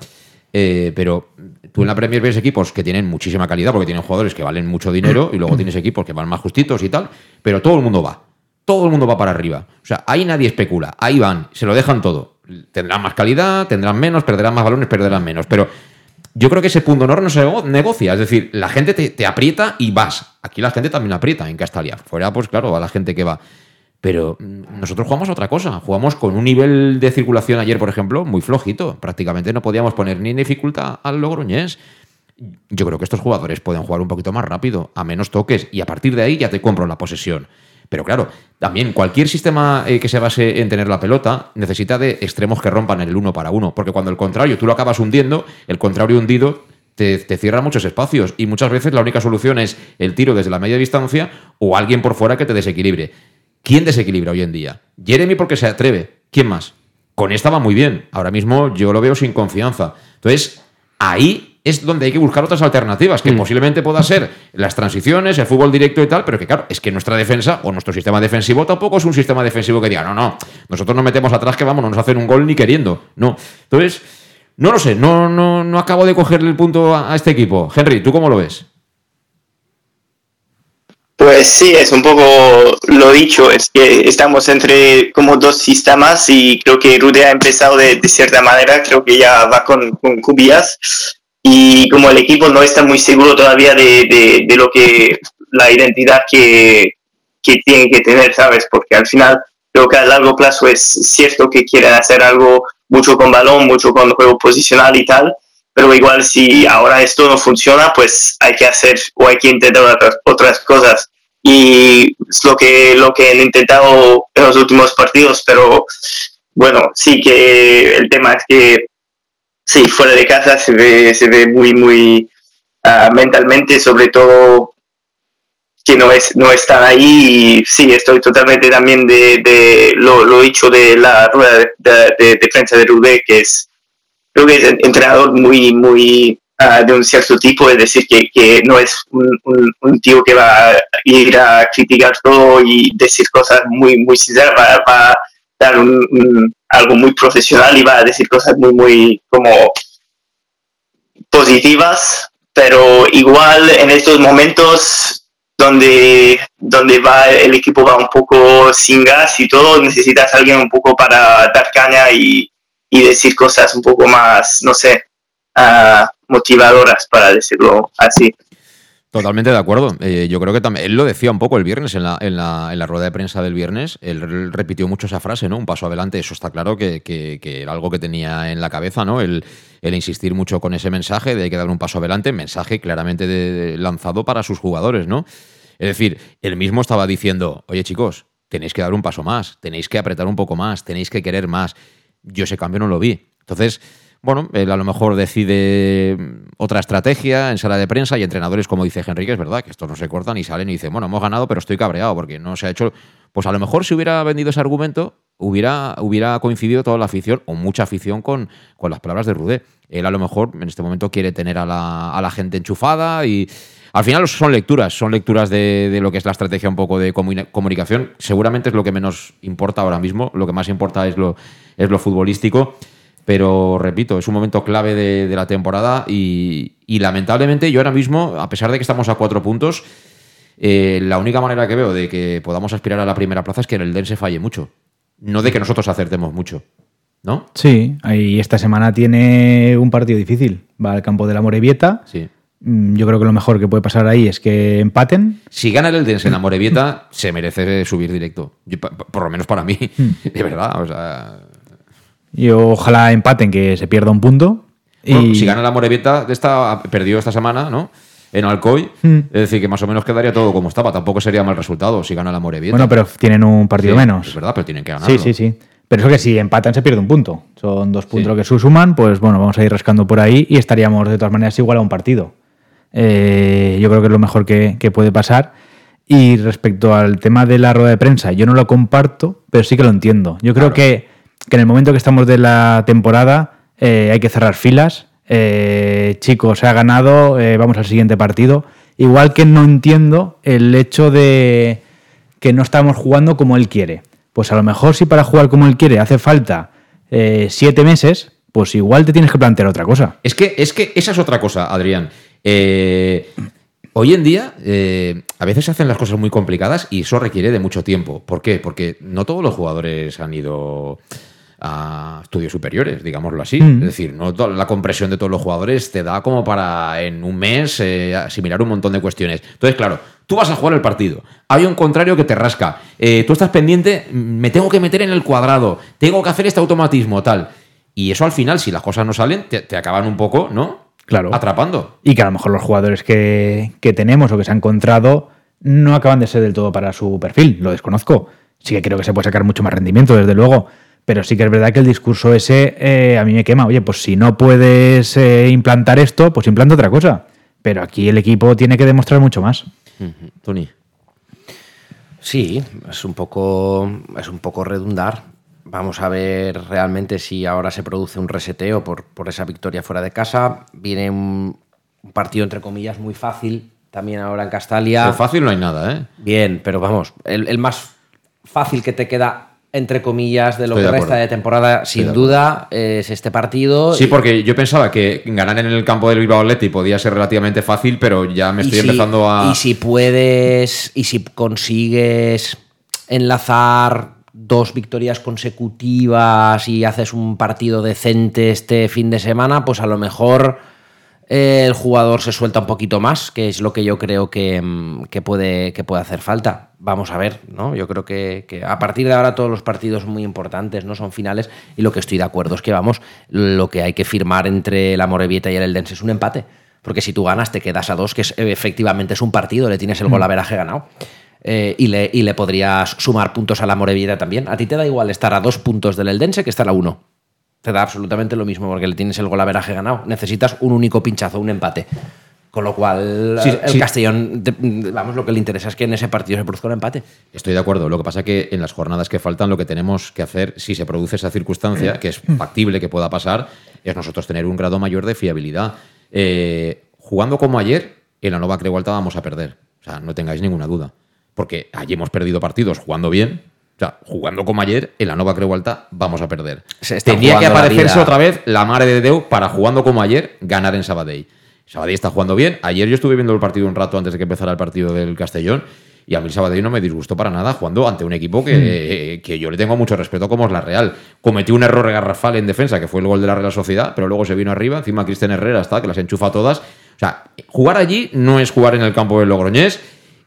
Eh, pero tú en la Premier ves equipos que tienen muchísima calidad porque tienen jugadores que valen mucho dinero y luego tienes equipos que van más justitos y tal, pero todo el mundo va. Todo el mundo va para arriba. O sea, ahí nadie especula. Ahí van, se lo dejan todo. Tendrán más calidad, tendrán menos, perderán más balones, perderán menos. Pero yo creo que ese punto honor no se nego- negocia. Es decir, la gente te, aprieta y vas. Aquí la gente también aprieta en Castalia. Fuera, pues claro, a la gente que va. Pero mm, nosotros jugamos a otra cosa. Jugamos con un nivel de circulación ayer, por ejemplo, muy flojito. Prácticamente no podíamos poner ni dificultad al Logroñés. Yo creo que estos jugadores pueden jugar un poquito más rápido, a menos toques, y a partir de ahí ya te compro la posesión. Pero claro, también cualquier sistema eh, que se base en tener la pelota necesita de extremos que rompan el uno para uno, porque cuando el contrario tú lo acabas hundiendo, el contrario hundido te, te cierra muchos espacios y muchas veces la única solución es el tiro desde la media distancia o alguien por fuera que te desequilibre. ¿Quién desequilibra hoy en día? Jeremy porque se atreve. ¿Quién más? Con esta va muy bien. Ahora mismo yo lo veo sin confianza. Entonces, ahí es donde hay que buscar otras alternativas, que posiblemente pueda ser las transiciones, el fútbol directo y tal, pero que claro, es que nuestra defensa o nuestro sistema defensivo tampoco es un sistema defensivo que diga, no, no, nosotros nos metemos atrás que vamos, no nos hacen un gol ni queriendo. No. Entonces, no lo sé, no, no, no acabo de cogerle el punto a, a este equipo. Henry, ¿tú cómo lo ves? Pues sí, es un poco lo dicho, es que estamos entre como dos sistemas y creo que Rude ha empezado de, cierta manera, creo que ya va con, con Cubillas y como el equipo no está muy seguro todavía de, de, lo que la identidad que, que tiene que tener, ¿sabes? Porque al final creo que a largo plazo es cierto que quieren hacer algo mucho con balón, mucho con juego posicional y tal, pero igual si ahora esto no funciona, pues hay que hacer o hay que intentar otras, otras cosas. Y es lo que, lo que han intentado en los últimos partidos, pero bueno, sí que el tema es que sí, fuera de casa se ve, se ve muy, muy ah, mentalmente, sobre todo que no, es, no están ahí. Y sí, estoy totalmente también de, de lo, lo dicho de la rueda de, de- de prensa Rubé, que es, creo que es entrenador muy, muy ah, de un cierto tipo, es decir, que, que no es un, un- tío que va a ir a criticar todo y decir cosas muy, muy sinceras, va, a dar un- algo muy profesional y va a decir cosas muy, muy como positivas, pero igual en estos momentos donde, donde va el equipo va un poco sin gas y todo, necesitas alguien un poco para dar caña y, y decir cosas un poco más, no sé, ah, motivadoras, para decirlo así. Totalmente de acuerdo. Eh, yo creo que también. Él lo decía un poco el viernes en la, en la, en la rueda de prensa del viernes. Él repitió mucho esa frase, ¿no? Un paso adelante. Eso está claro que, que- era algo que tenía en la cabeza, ¿no? El, insistir mucho con ese mensaje de hay que dar un paso adelante. Mensaje claramente lanzado para sus jugadores, ¿no? Es decir, él mismo estaba diciendo, oye chicos, tenéis que dar un paso más, tenéis que apretar un poco más, tenéis que querer más. Yo ese cambio no lo vi. Entonces, bueno, él a lo mejor decide mm, otra estrategia en sala de prensa y entrenadores, como dice Henrique, es verdad que estos no se cortan y salen y dicen, bueno, hemos ganado, pero estoy cabreado porque no se ha hecho. Pues a lo mejor si hubiera vendido ese argumento, hubiera, hubiera coincidido toda la afición o mucha afición con, con las palabras de Rudé. Él a lo mejor en este momento quiere tener a la, a la gente enchufada y. Al final son lecturas, son lecturas de, de lo que es la estrategia un poco de comuni- comunicación. Seguramente es lo que menos importa ahora mismo, lo que más importa es lo, es lo futbolístico. Pero repito, es un momento clave de, de la temporada y, y lamentablemente yo ahora mismo, a pesar de que estamos a cuatro puntos, eh, la única manera que veo de que podamos aspirar a la primera plaza es que en el Dense falle mucho. No de que nosotros acertemos mucho. ¿No? Sí, y esta semana tiene un partido difícil. Va al campo de la Morevieta. Sí. Mm, Yo creo que lo mejor que puede pasar ahí es que empaten. Si gana el Eldense en la Morevieta, se merece subir directo. Yo, pa- por lo menos para mí. De verdad. O sea, Y ojalá empaten, que se pierda un punto. bueno, y si gana la Morevieta, esta, perdió esta semana, ¿no? En Alcoy. Hmm. Es decir, que más o menos quedaría todo como estaba. Tampoco sería mal resultado si gana la Morevieta. Bueno, pero tienen un partido Sí, menos. Es verdad, pero tienen que ganarlo. Sí, sí, sí. Pero eso que si empatan se pierde un punto. Son dos puntos que se suman, pues bueno, vamos a ir rascando por ahí y estaríamos de todas maneras igual a un partido. Eh, yo creo que es lo mejor que, que puede pasar. Y respecto al tema de la rueda de prensa, yo no lo comparto, pero sí que lo entiendo. Yo creo que que en el momento que estamos de la temporada eh, hay que cerrar filas. Eh, chicos, se ha ganado, eh, vamos al siguiente partido. Igual que no entiendo el hecho de que no estamos jugando como él quiere. Pues a lo mejor si para jugar como él quiere hace falta siete meses, pues igual te tienes que plantear otra cosa. Es que, es que esa es otra cosa, Adrián. Hoy en día, a veces se hacen las cosas muy complicadas y eso requiere de mucho tiempo. ¿Por qué? Porque no todos los jugadores han ido a estudios superiores, digámoslo así. Mm. Es decir, no la compresión de todos los jugadores te da como para en un mes eh, asimilar un montón de cuestiones. Entonces, claro, tú vas a jugar el partido. Hay un contrario que te rasca. Eh, tú estás pendiente, mm, me tengo que meter en el cuadrado, tengo que hacer este automatismo, tal. Y eso al final, si las cosas no salen, te, te acaban un poco, ¿no? Claro. Atrapando. Y que a lo mejor los jugadores que, que tenemos o que se han encontrado no acaban de ser del todo para su perfil. Lo desconozco. Sí que creo que se puede sacar mucho más rendimiento, desde luego. Pero sí que es verdad que el discurso ese eh, a mí me quema. Oye, pues si no puedes eh, implantar esto, pues implanta otra cosa. Pero aquí el equipo tiene que demostrar mucho más. Tony. Sí, es un poco, es un poco redundar. Vamos a ver realmente si ahora se produce un reseteo por, por esa victoria fuera de casa. Viene un, un partido, entre comillas, muy fácil también ahora en Castalia. Pero fácil no hay nada, ¿eh? Bien, pero vamos, el, el más fácil que te queda, entre comillas, de lo Estoy que de resta de temporada, Estoy sin de duda, es este partido. Sí, Y- porque yo pensaba que ganar en el campo del Bilbao Athletic podía ser relativamente fácil, pero ya me estoy si- empezando a. Y si puedes, y si consigues enlazar dos victorias consecutivas y haces un partido decente este fin de semana, pues a lo mejor eh, el jugador se suelta un poquito más, que es lo que yo creo que, mm, que puede, que puede hacer falta. Vamos a ver, ¿no? Yo creo que, que a partir de ahora todos los partidos son muy importantes, ¿no? Son finales y lo que estoy de acuerdo es que, vamos, lo que hay que firmar entre la Morevieta y el Eldense es un empate. Porque si tú ganas, te quedas a dos, que es, eh, efectivamente es un partido, le tienes el gol a veraje ganado. Eh, y, le, y le podrías sumar puntos a la Morevieta también. A ti te da igual estar a dos puntos del Eldense que estar a uno. Te da absolutamente lo mismo porque le tienes el gol a veraje ganado. Necesitas un único pinchazo, un empate. Con lo cual, Sí, el sí. Castellón, vamos, lo que le interesa es que en ese partido se produzca un empate. Estoy de acuerdo. Lo que pasa es que en las jornadas que faltan, lo que tenemos que hacer, si se produce esa circunstancia, que es factible que pueda pasar, es nosotros tener un grado mayor de fiabilidad. Eh, jugando como ayer, en la Nova Creualta vamos a perder. O sea, no tengáis ninguna duda. Porque allí hemos perdido partidos jugando bien. O sea, jugando como ayer, en la Nova Creualta vamos a perder. Se Tendría que aparecerse otra vez la mare de Deu para jugando como ayer, ganar en Sabadell. Sabadell está jugando bien. Ayer yo estuve viendo el partido un rato antes de que empezara el partido del Castellón. Y a mí el Sabadell no me disgustó para nada jugando ante un equipo que, que yo le tengo mucho respeto como es la Real. Cometió un error garrafal en defensa, que fue el gol de la Real Sociedad, pero luego se vino arriba. Encima Cristian Herrera está, que las enchufa todas. O sea, jugar allí no es jugar en el campo del Logroñés.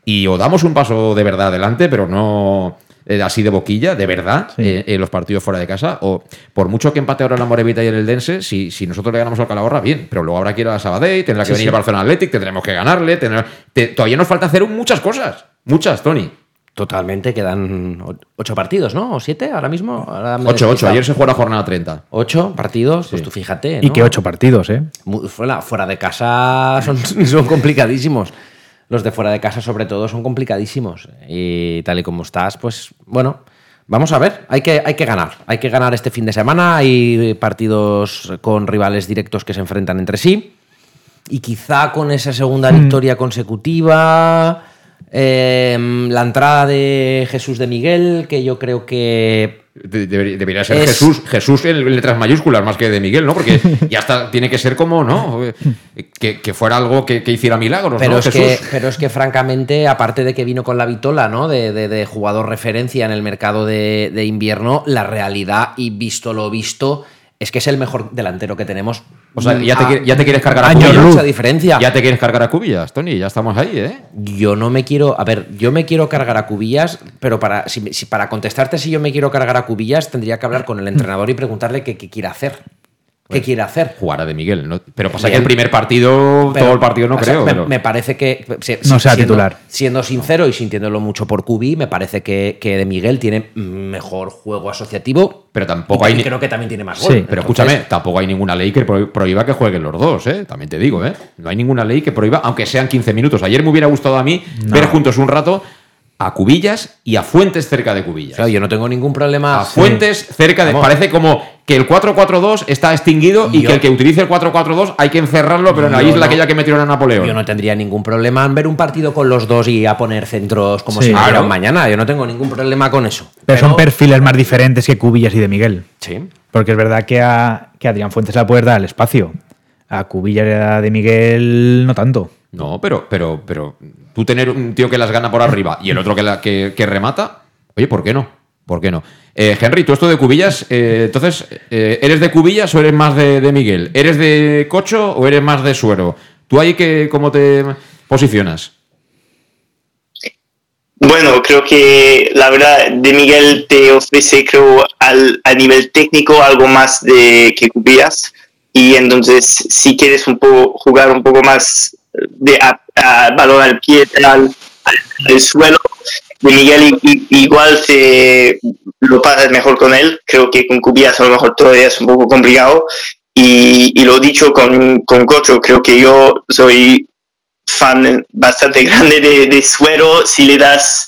Y o damos un paso de verdad adelante, pero no eh, así de boquilla, de verdad, eh, en los partidos fuera de casa. O por mucho que empate ahora la Morevita y el Eldense, si, si nosotros le ganamos al Calahorra, bien. Pero luego habrá que ir a Sabadell, tendrá que Sí, venir sí. el Barcelona Athletic, tendremos que ganarle. tendrá- te- todavía nos falta hacer muchas cosas. Muchas, Tony. Totalmente, quedan ocho partidos, ¿no? ¿O siete ahora mismo? Ahora 8-8. despistado. Ayer se jugó la jornada 30. Ocho partidos, pues tú fíjate. Y que ocho partidos, ¿eh? Fuera, fuera de casa son, son complicadísimos. Los de fuera de casa, sobre todo, son complicadísimos. Y tal y como estás, pues bueno, vamos a ver. Hay que, hay que ganar. Hay que ganar este fin de semana. Hay partidos con rivales directos que se enfrentan entre sí. Y quizá con esa segunda victoria consecutiva. eh, la entrada de Jesús de Miguel, que yo creo que debería, debería ser Es- Jesús, Jesús en letras mayúsculas más que de Miguel, ¿no? Porque ya está, tiene que ser como, ¿no? Que, que fuera algo que, que hiciera milagros, Pero, ¿no? es Jesús. que, pero es que, francamente, aparte de que vino con la vitola, ¿no? De, de- de jugador referencia en el mercado de, de invierno, la realidad, y visto lo visto, es que es el mejor delantero que tenemos. O sea, ya te, qui- ya te quieres cargar a Cubillas. Mucha diferencia. Ya te quieres cargar a Cubillas, Tony, ya estamos ahí, ¿eh? Yo no me quiero. A ver, yo me quiero cargar a Cubillas, pero para, si, si- para contestarte si yo me quiero cargar a Cubillas, tendría que hablar con el entrenador y preguntarle qué, qué quiere hacer. ¿Qué quiere hacer? Jugar a de Miguel, ¿no? Pero pasa que el primer partido, Pero, todo el partido no sea, creo. me, pero- me parece que. si- No sea siendo- titular. Siendo sincero y sintiéndolo mucho por Cubi, me parece que, que de Miguel tiene mejor juego asociativo. Pero tampoco hay creo que también tiene más gol. Pero Entonces, escúchame, tampoco hay ninguna ley que pro- prohíba que jueguen los dos, ¿eh? También te digo, ¿eh? No hay ninguna ley que prohíba, aunque sean 15 minutos. Ayer me hubiera gustado a mí ver juntos un rato a Cubillas y a Fuentes cerca de Cubillas. Claro, yo no tengo ningún problema. a Fuentes cerca de. Vamos. Parece como que el 4-4-2 está extinguido y Yo- que el que utilice el 4-4-2 hay que encerrarlo, pero en la isla no- aquella que metieron a Napoleón. Yo no tendría ningún problema en ver un partido con los dos y a poner centros como Sí. si fueran Claro. mañana. Yo no tengo ningún problema con eso. Pero, son perfiles más diferentes que Cubillas y de Miguel. Sí. Porque es verdad que a, que Adrián Fuentes le puedes dar el espacio. A Cubillas y a de Miguel no tanto. No, pero, pero, pero tú tener un tío que las gana por arriba y el otro que, la, que, que remata, oye, ¿por qué no? ¿Por qué no? Eh, Henry, tú esto de cubillas, eh, entonces, eh, ¿eres de cubillas o eres más de, de Miguel? ¿Eres de cocho o eres más de suero? ¿Tú ahí que, cómo te posicionas? Bueno, creo que la verdad de Miguel te ofrece, creo, al, a nivel técnico algo más de que Cubillas. Y entonces, si quieres un poco jugar un poco más de a, a balón al pie, al, al suelo, de Miguel i- i- igual te lo pasas mejor con él. Creo que con Cubillas a lo mejor todavía es un poco complicado. Y, y lo dicho con, con Cocho, creo que yo soy fan bastante grande de, de Suero si le das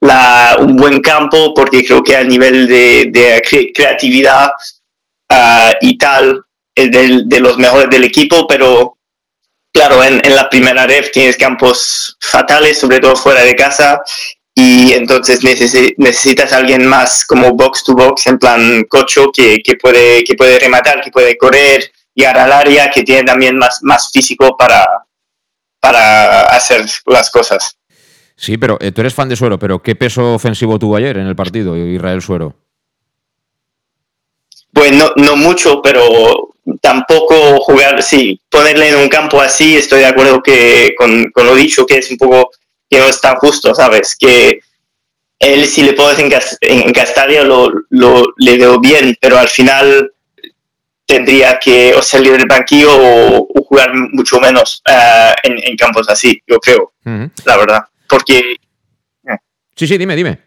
la, un buen campo, porque creo que a nivel de, de cre- creatividad ah, y tal, es del- de los mejores del equipo, pero claro, en, en la primera ref tienes campos fatales, sobre todo fuera de casa, y entonces necesi- necesitas a alguien más como box to box, en plan cocho, que, que, puede, que puede rematar, que puede correr, llegar al área, que tiene también más, más físico para, para hacer las cosas. Sí, pero eh, tú eres fan de Suero, pero ¿qué peso ofensivo tuvo ayer en el partido, Israel Suero? Pues no, no mucho, pero tampoco jugar, sí, ponerle en un campo así, estoy de acuerdo que con, con lo dicho, que es un poco, que no es tan justo, ¿sabes? Que él si le puedes en, Castalia lo, lo, le veo bien, pero al final tendría que o salir del banquillo o, o jugar mucho menos ah, en, en campos así, yo creo, Ujú. la verdad. Porque Sí, sí, dime, dime.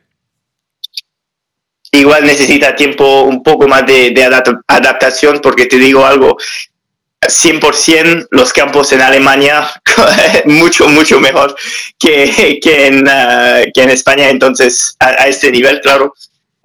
Igual necesita tiempo un poco más de, de adap- adaptación, porque te digo algo, 100% los campos en Alemania mucho, mucho mejor que, que, en, ah, que en España, entonces a, a este nivel, claro.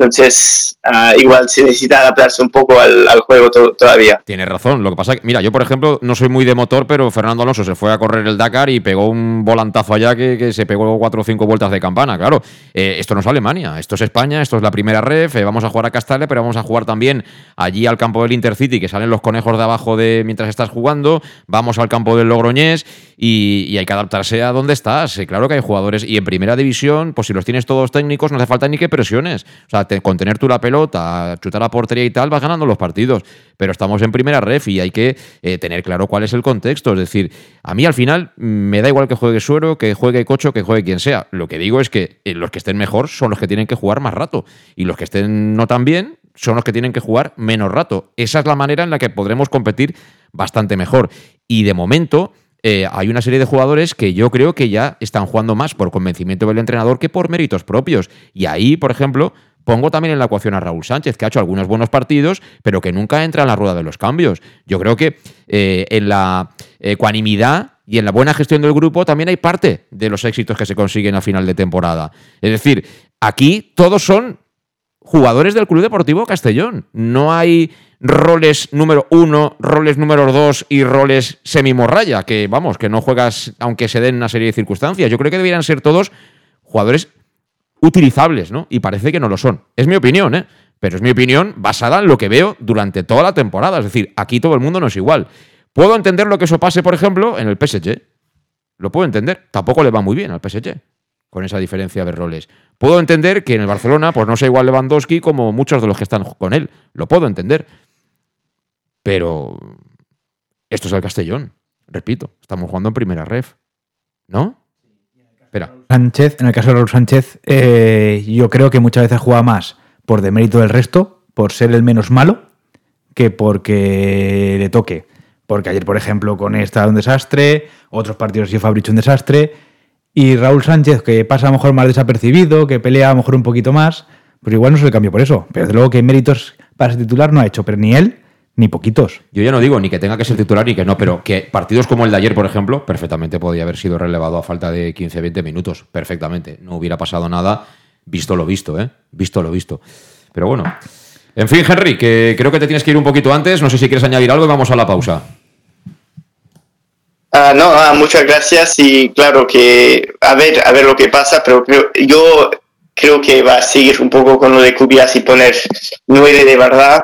Entonces, ah, igual se necesita adaptarse un poco al, juego to- todavía. Tienes razón. Lo que pasa que, mira, yo por ejemplo no soy muy de motor, pero Fernando Alonso se fue a correr el Dakar y pegó un volantazo allá que, que se pegó cuatro o cinco vueltas de campana. Claro, Eh, esto no es Alemania, esto es España, esto es la primera ref. eh, vamos a jugar a Castale, pero vamos a jugar también allí al campo del Intercity, que salen los conejos de abajo de mientras estás jugando. Vamos al campo del Logroñés y, y hay que adaptarse a dónde estás. Eh, claro que hay jugadores y en primera división, pues si los tienes todos técnicos, no hace falta ni que presiones. O sea, te- con tener tú la pelota, chutar a portería y tal, vas ganando los partidos. Pero estamos en primera ref y hay que eh, tener claro cuál es el contexto. Es decir, a mí al final mm, me da igual que juegue Suero, que juegue Cocho, que juegue quien sea. Lo que digo es que eh, los que estén mejor son los que tienen que jugar más rato. Y los que estén no tan bien son los que tienen que jugar menos rato. Esa es la manera en la que podremos competir bastante mejor. Y de momento, eh, hay una serie de jugadores que yo creo que ya están jugando más por convencimiento del entrenador que por méritos propios. Y ahí, por ejemplo, pongo también en la ecuación a Raúl Sánchez, que ha hecho algunos buenos partidos, pero que nunca entra en la rueda de los cambios. Yo creo que eh, en la ecuanimidad y en la buena gestión del grupo también hay parte de los éxitos que se consiguen a final de temporada. Es decir, aquí todos son jugadores del Club Deportivo Castellón. No hay roles número uno, roles número dos y roles semimorraya, que vamos, que no juegas aunque se den una serie de circunstancias. Yo creo que deberían ser todos jugadores utilizables, ¿no? Y parece que no lo son. Es mi opinión, ¿eh? Pero es mi opinión basada en lo que veo durante toda la temporada. Es decir, aquí todo el mundo no es igual. Puedo entender lo que eso pase, por ejemplo, en el PSG. Lo puedo entender. Tampoco le va muy bien al PSG con esa diferencia de roles. Puedo entender que en el Barcelona pues no sea igual Lewandowski como muchos de los que están con él. Lo puedo entender. Pero esto es el Castellón. Repito, estamos jugando en primera ref. ¿No? Sánchez, en el caso de Raúl Sánchez, eh, yo creo que muchas veces juega más por demérito del resto, por ser el menos malo, que porque le toque. Porque ayer, por ejemplo, con esta un desastre, otros partidos sí Fabricio un desastre, y Raúl Sánchez, que pasa a lo mejor más desapercibido, que pelea a lo mejor un poquito más, pues igual no se le cambió por eso. Pero desde luego que méritos para ser titular no ha hecho, pero ni él ni poquitos. Yo ya no digo ni que tenga que ser titular ni que no, pero que partidos como el de ayer, por ejemplo, perfectamente podía haber sido relevado a falta de 15-20 minutos. Perfectamente. No hubiera pasado nada, visto lo visto, ¿eh? Visto lo visto. Pero bueno. En fin, Henry, que creo que te tienes que ir un poquito antes. No sé si quieres añadir algo y vamos a la pausa. Ah, no, ah, muchas gracias y claro que a ver, a ver lo que pasa, pero creo, yo creo que va a seguir un poco con lo de Cubias y poner nueve de verdad.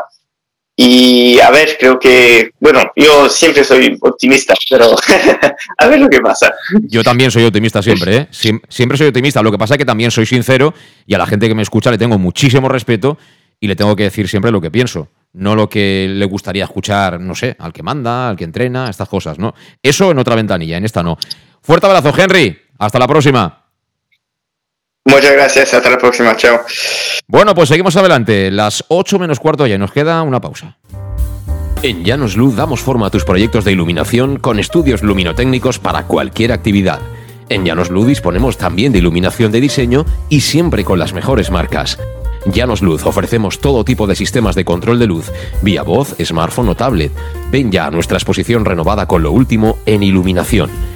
Y a ver, creo que, bueno, yo siempre soy optimista, pero a ver lo que pasa. Yo también soy optimista siempre, ¿eh? Siem- Siempre soy optimista. Lo que pasa es que también soy sincero y a la gente que me escucha le tengo muchísimo respeto y le tengo que decir siempre lo que pienso. No lo que le gustaría escuchar, no sé, al que manda, al que entrena, estas cosas, ¿no? Eso en otra ventanilla, en esta no. Fuerte abrazo, Henry. Hasta la próxima. Muchas gracias, hasta la próxima, chao. Bueno, pues seguimos adelante. Las 8 menos cuarto ya nos queda una pausa. En Llanos Luz damos forma a tus proyectos de iluminación con estudios luminotécnicos para cualquier actividad. En Llanos Luz disponemos también de iluminación de diseño y siempre con las mejores marcas. Llanos Luz ofrecemos todo tipo de sistemas de control de luz, vía voz, smartphone o tablet. Ven ya a nuestra exposición renovada con lo último en iluminación.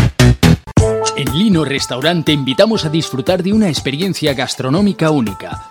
En Lino Restaurant te invitamos a disfrutar de una experiencia gastronómica única.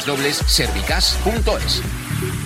www.servicas.es.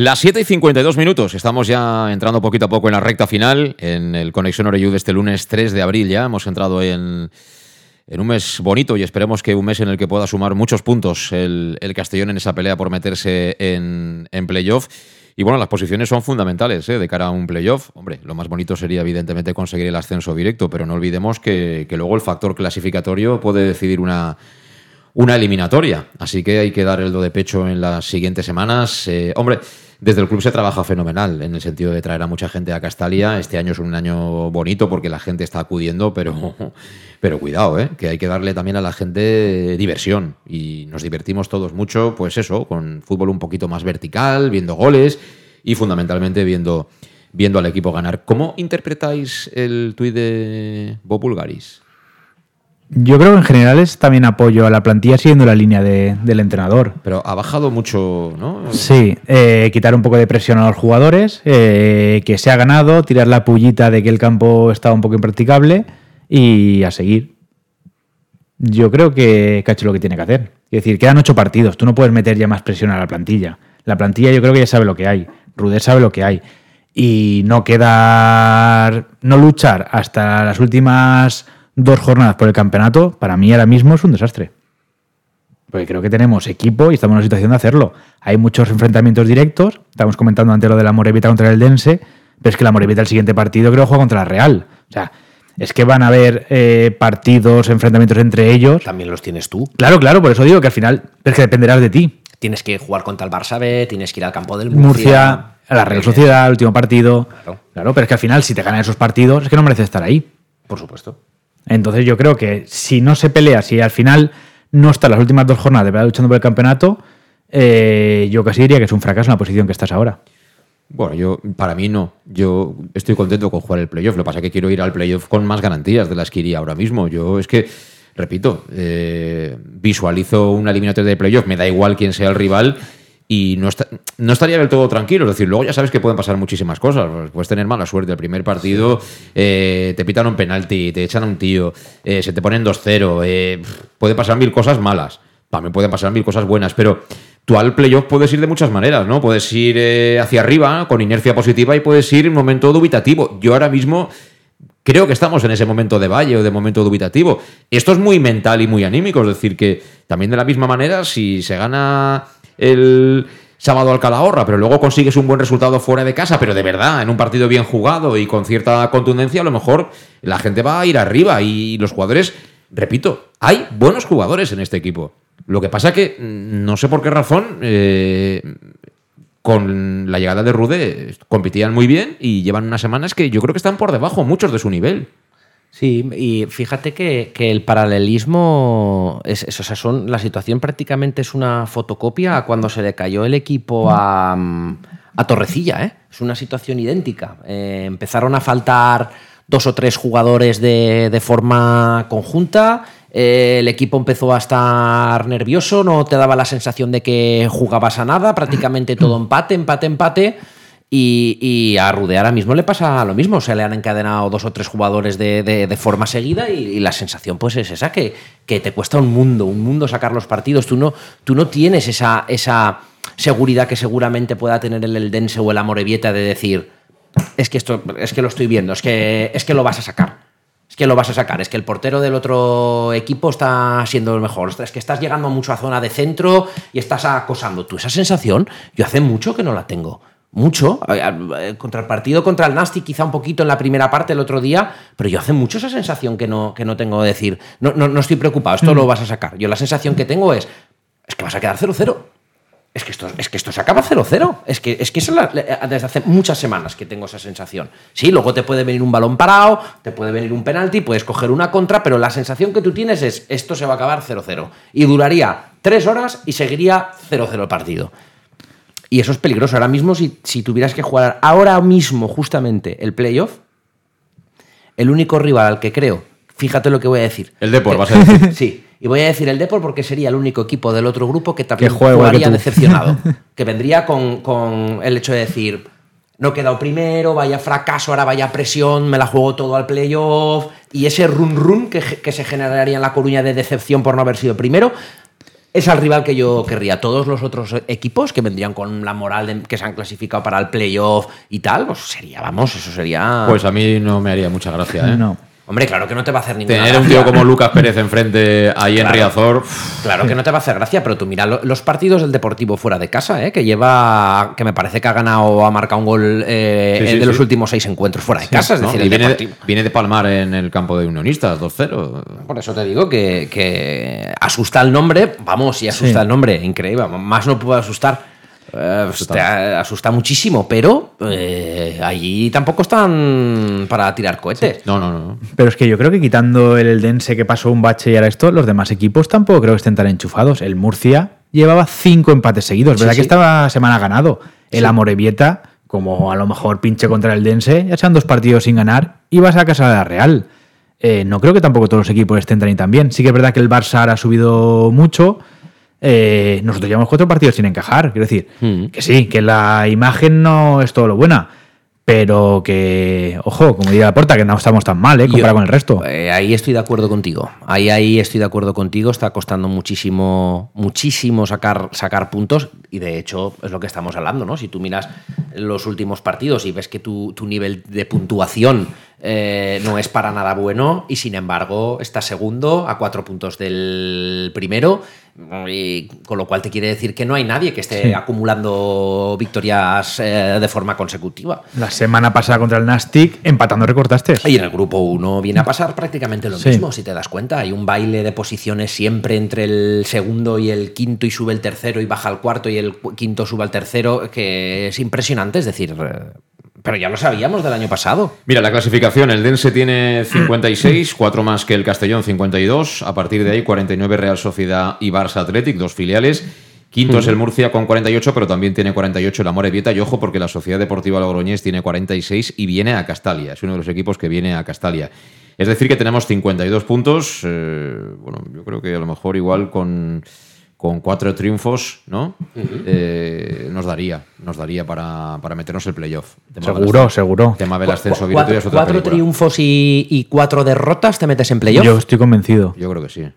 Las 7 y 52 minutos. Estamos ya entrando poquito a poco en la recta final, en el Conexión Oreyud este lunes 3 de abril ya. Hemos entrado en, en un mes bonito y esperemos que un mes en el que pueda sumar muchos puntos el, el Castellón en esa pelea por meterse en, en playoff. Y bueno, las posiciones son fundamentales ¿eh? de cara a un playoff. Hombre, lo más bonito sería evidentemente conseguir el ascenso directo, pero no olvidemos que, que luego el factor clasificatorio puede decidir una, una eliminatoria. Así que hay que dar el do de pecho en las siguientes semanas. Eh, hombre, desde el club se trabaja fenomenal en el sentido de traer a mucha gente a Castalia. Este año es un año bonito porque la gente está acudiendo, pero, pero cuidado, ¿eh? que hay que darle también a la gente diversión. Y nos divertimos todos mucho, pues eso, con fútbol un poquito más vertical, viendo goles y fundamentalmente viendo, viendo al equipo ganar. ¿Cómo interpretáis el tuit de Bob Bulgaris? Yo creo que en general es también apoyo a la plantilla siguiendo la línea de- del entrenador. Pero ha bajado mucho, ¿no? Sí, eh, quitar un poco de presión a los jugadores, eh, que se ha ganado, tirar la pullita de que el campo estaba un poco impracticable y a seguir. Yo creo que, hecho lo que tiene que hacer. Es decir, quedan ocho partidos, tú no puedes meter ya más presión a la plantilla. La plantilla yo creo que ya sabe lo que hay, Ruder sabe lo que hay. Y no quedar, no luchar hasta las últimas dos jornadas por el campeonato, para mí ahora mismo es un desastre. Porque creo que tenemos equipo y estamos en una situación de hacerlo. Hay muchos enfrentamientos directos. Estamos comentando antes lo de la Morevita contra el Dense. Pero es que la Morevita el siguiente partido creo que juega contra la Real. O sea, es que van a haber eh, partidos, enfrentamientos entre ellos. También los tienes tú. Claro, claro, por eso digo que al final es que dependerás de ti. Tienes que jugar contra el Barça B, tienes que ir al campo del Murcia, Murcia. a la Real Sociedad, el último partido. Claro. Claro, pero es que al final si te ganan esos partidos es que no mereces estar ahí. Por supuesto. Entonces yo creo que si no se pelea, si al final no está las últimas dos jornadas de verdad luchando por el campeonato, eh, yo casi diría que es un fracaso en la posición que estás ahora. Bueno, yo para mí no. Yo estoy contento con jugar el playoff. Lo que pasa es que quiero ir al playoff con más garantías de las que iría ahora mismo. Yo es que, repito, eh, visualizo una eliminatoria de playoff. Me da igual quién sea el rival y no, está- no estaría del todo tranquilo. Es decir, luego ya sabes que pueden pasar muchísimas cosas. Pues Puedes tener mala suerte. El primer partido eh, te pitan un penalti, te echan a un tío, eh, se te ponen 2-0. eh, puede pasar mil cosas malas. También pueden pasar mil cosas buenas, pero tú al playoff puedes ir de muchas maneras, ¿no? Puedes ir eh, hacia arriba con inercia positiva y puedes ir en un momento dubitativo. Yo ahora mismo creo que estamos en ese momento de valle o de momento dubitativo. Esto es muy mental y muy anímico, es decir, que también de la misma manera, si se gana el sábado al Calahorra, pero luego consigues un buen resultado fuera de casa, pero de verdad, en un partido bien jugado y con cierta contundencia, a lo mejor la gente va a ir arriba y los jugadores, repito, hay buenos jugadores en este equipo. Lo que pasa que mm, no sé por qué razón eh, con la llegada de Rude competían muy bien y llevan unas semanas que yo creo que están por debajo muchos de su nivel. Sí, y fíjate que, que el paralelismo es, es- son, la situación prácticamente es una fotocopia a cuando se le cayó el equipo a, a Torrecilla, ¿eh? Es una situación idéntica. Eh, empezaron a faltar dos o tres jugadores de, de forma conjunta. eh, el equipo empezó a estar nervioso, no te daba la sensación de que jugabas a nada, prácticamente todo empate, empate, empate. Y, a Rude ahora mismo le pasa lo mismo. Se le han encadenado dos o tres jugadores de, de- forma seguida y, y la sensación pues es esa, que, que te cuesta un mundo, un mundo sacar los partidos. Tú no, tú no tienes esa, esa seguridad que seguramente pueda tener el Eldense o el Amorebieta de decir, es que, esto, es que lo estoy viendo, es que, es que lo vas a sacar. Es que lo vas a sacar, es que el portero del otro equipo está siendo el mejor, es que estás llegando mucho a zona de centro y estás acosando. Tú esa sensación, yo hace mucho que no la tengo. Mucho. Eh, eh, Contra el partido, contra el Nasty, quizá un poquito en la primera parte el otro día, pero yo hace mucho esa sensación que no, que no tengo de decir, no, no, no estoy preocupado, esto lo vas a sacar. Yo la sensación que tengo es, es que vas a quedar 0-0. Es que esto, es que esto se acaba 0-0. Es que, es que eso la- desde hace muchas semanas que tengo esa sensación. Sí, luego te puede venir un balón parado, te puede venir un penalti, puedes coger una contra, pero la sensación que tú tienes es esto se va a acabar 0-0. Y duraría tres horas y seguiría 0-0 el partido. Y eso es peligroso. Ahora mismo, si, si tuvieras que jugar ahora mismo justamente el playoff, el único rival al que creo, fíjate lo que voy a decir. El Depor, Que- vas a decir. Sí, y voy a decir el Depor porque sería el único equipo del otro grupo que también Que que jugaría tú. decepcionado. que vendría con, con el hecho de decir, no he quedado primero, vaya fracaso, ahora vaya presión, me la juego todo al playoff. Y ese run run que, que se generaría en La Coruña de decepción por no haber sido primero, es al rival que yo querría. Todos los otros equipos que vendrían con la moral de que se han clasificado para el playoff y tal, pues sería, vamos, eso sería. Pues a mí no me haría mucha gracia, ¿eh? No. Hombre, claro que no te va a hacer ninguna Tener un tío como Lucas Pérez enfrente ahí en Claro. Riazor. Claro que no te va a hacer gracia, pero tú mira lo- los partidos del Deportivo fuera de casa, ¿eh? que lleva, que me parece que ha ganado o ha marcado un gol eh, Sí, sí, de sí. los últimos seis encuentros fuera de casa. Es ¿no? decir, Y el viene, Deportivo. viene de palmar en el campo de Unionistas, 2-0. Por eso te digo que, que asusta el nombre, vamos, y asusta el nombre, increíble, más no puede asustar. Eh, pues te asusta muchísimo, pero eh, allí tampoco están para tirar cohetes. No, no, no. Pero es que yo creo que quitando el Eldense que pasó un bache y ahora esto, los demás equipos tampoco creo que estén tan enchufados. El Murcia llevaba cinco empates seguidos, ¿verdad? sí. Que esta semana ha ganado. El Sí. Amorebieta, como a lo mejor pinche contra el Dense, ya sean dos partidos sin ganar y vas a casa de la Real. Eh, no creo que tampoco todos los equipos estén tan y tan bien. Sí que es verdad que el Barça ahora ha subido mucho. Eh, nosotros llevamos cuatro partidos sin encajar. Quiero decir, Mm. que sí, que la imagen no es todo lo buena. Pero que, ojo, como diría la porta, que no estamos tan mal, ¿eh? Comparado con el resto. Eh, ahí estoy de acuerdo contigo. Ahí, ahí estoy de acuerdo contigo. Está costando muchísimo, muchísimo sacar, sacar puntos. Y de hecho, es lo que estamos hablando, ¿no? Si tú miras los últimos partidos y ves que tu, tu nivel de puntuación eh, no es para nada bueno, y sin embargo, está segundo a cuatro puntos del primero. Y con lo cual te quiere decir que no hay nadie que esté Sí. acumulando victorias eh, de forma consecutiva. La semana pasada contra el Nastic, empatando recortaste. Y en el grupo 1 viene a pasar prácticamente lo Sí. mismo, si te das cuenta. Hay un baile de posiciones siempre entre el segundo y el quinto y sube el tercero y baja al cuarto y el quinto sube al tercero, que es impresionante. Es decir, eh, Pero ya lo sabíamos del año pasado. Mira, la clasificación, el Dense tiene 56, 4 más que el Castellón, 52. A partir de ahí, 49 Real Sociedad y Barça Athletic, dos filiales. Quinto es el Murcia con 48, pero también tiene 48 el Amorebieta. Y ojo, porque la Sociedad Deportiva Logroñés tiene 46 y viene a Castalia. Es uno de los equipos que viene a Castalia. Es decir, que tenemos 52 puntos. eh, bueno, yo creo que a lo mejor igual con, con cuatro triunfos, ¿no? Eh, nos daría, nos daría para, para meternos el playoff. Tema Seguro, seguro. Tema del ascenso Cu- cuatro es otra cuatro triunfos y, y cuatro derrotas te metes en playoff. Yo estoy convencido. Yo creo que sí.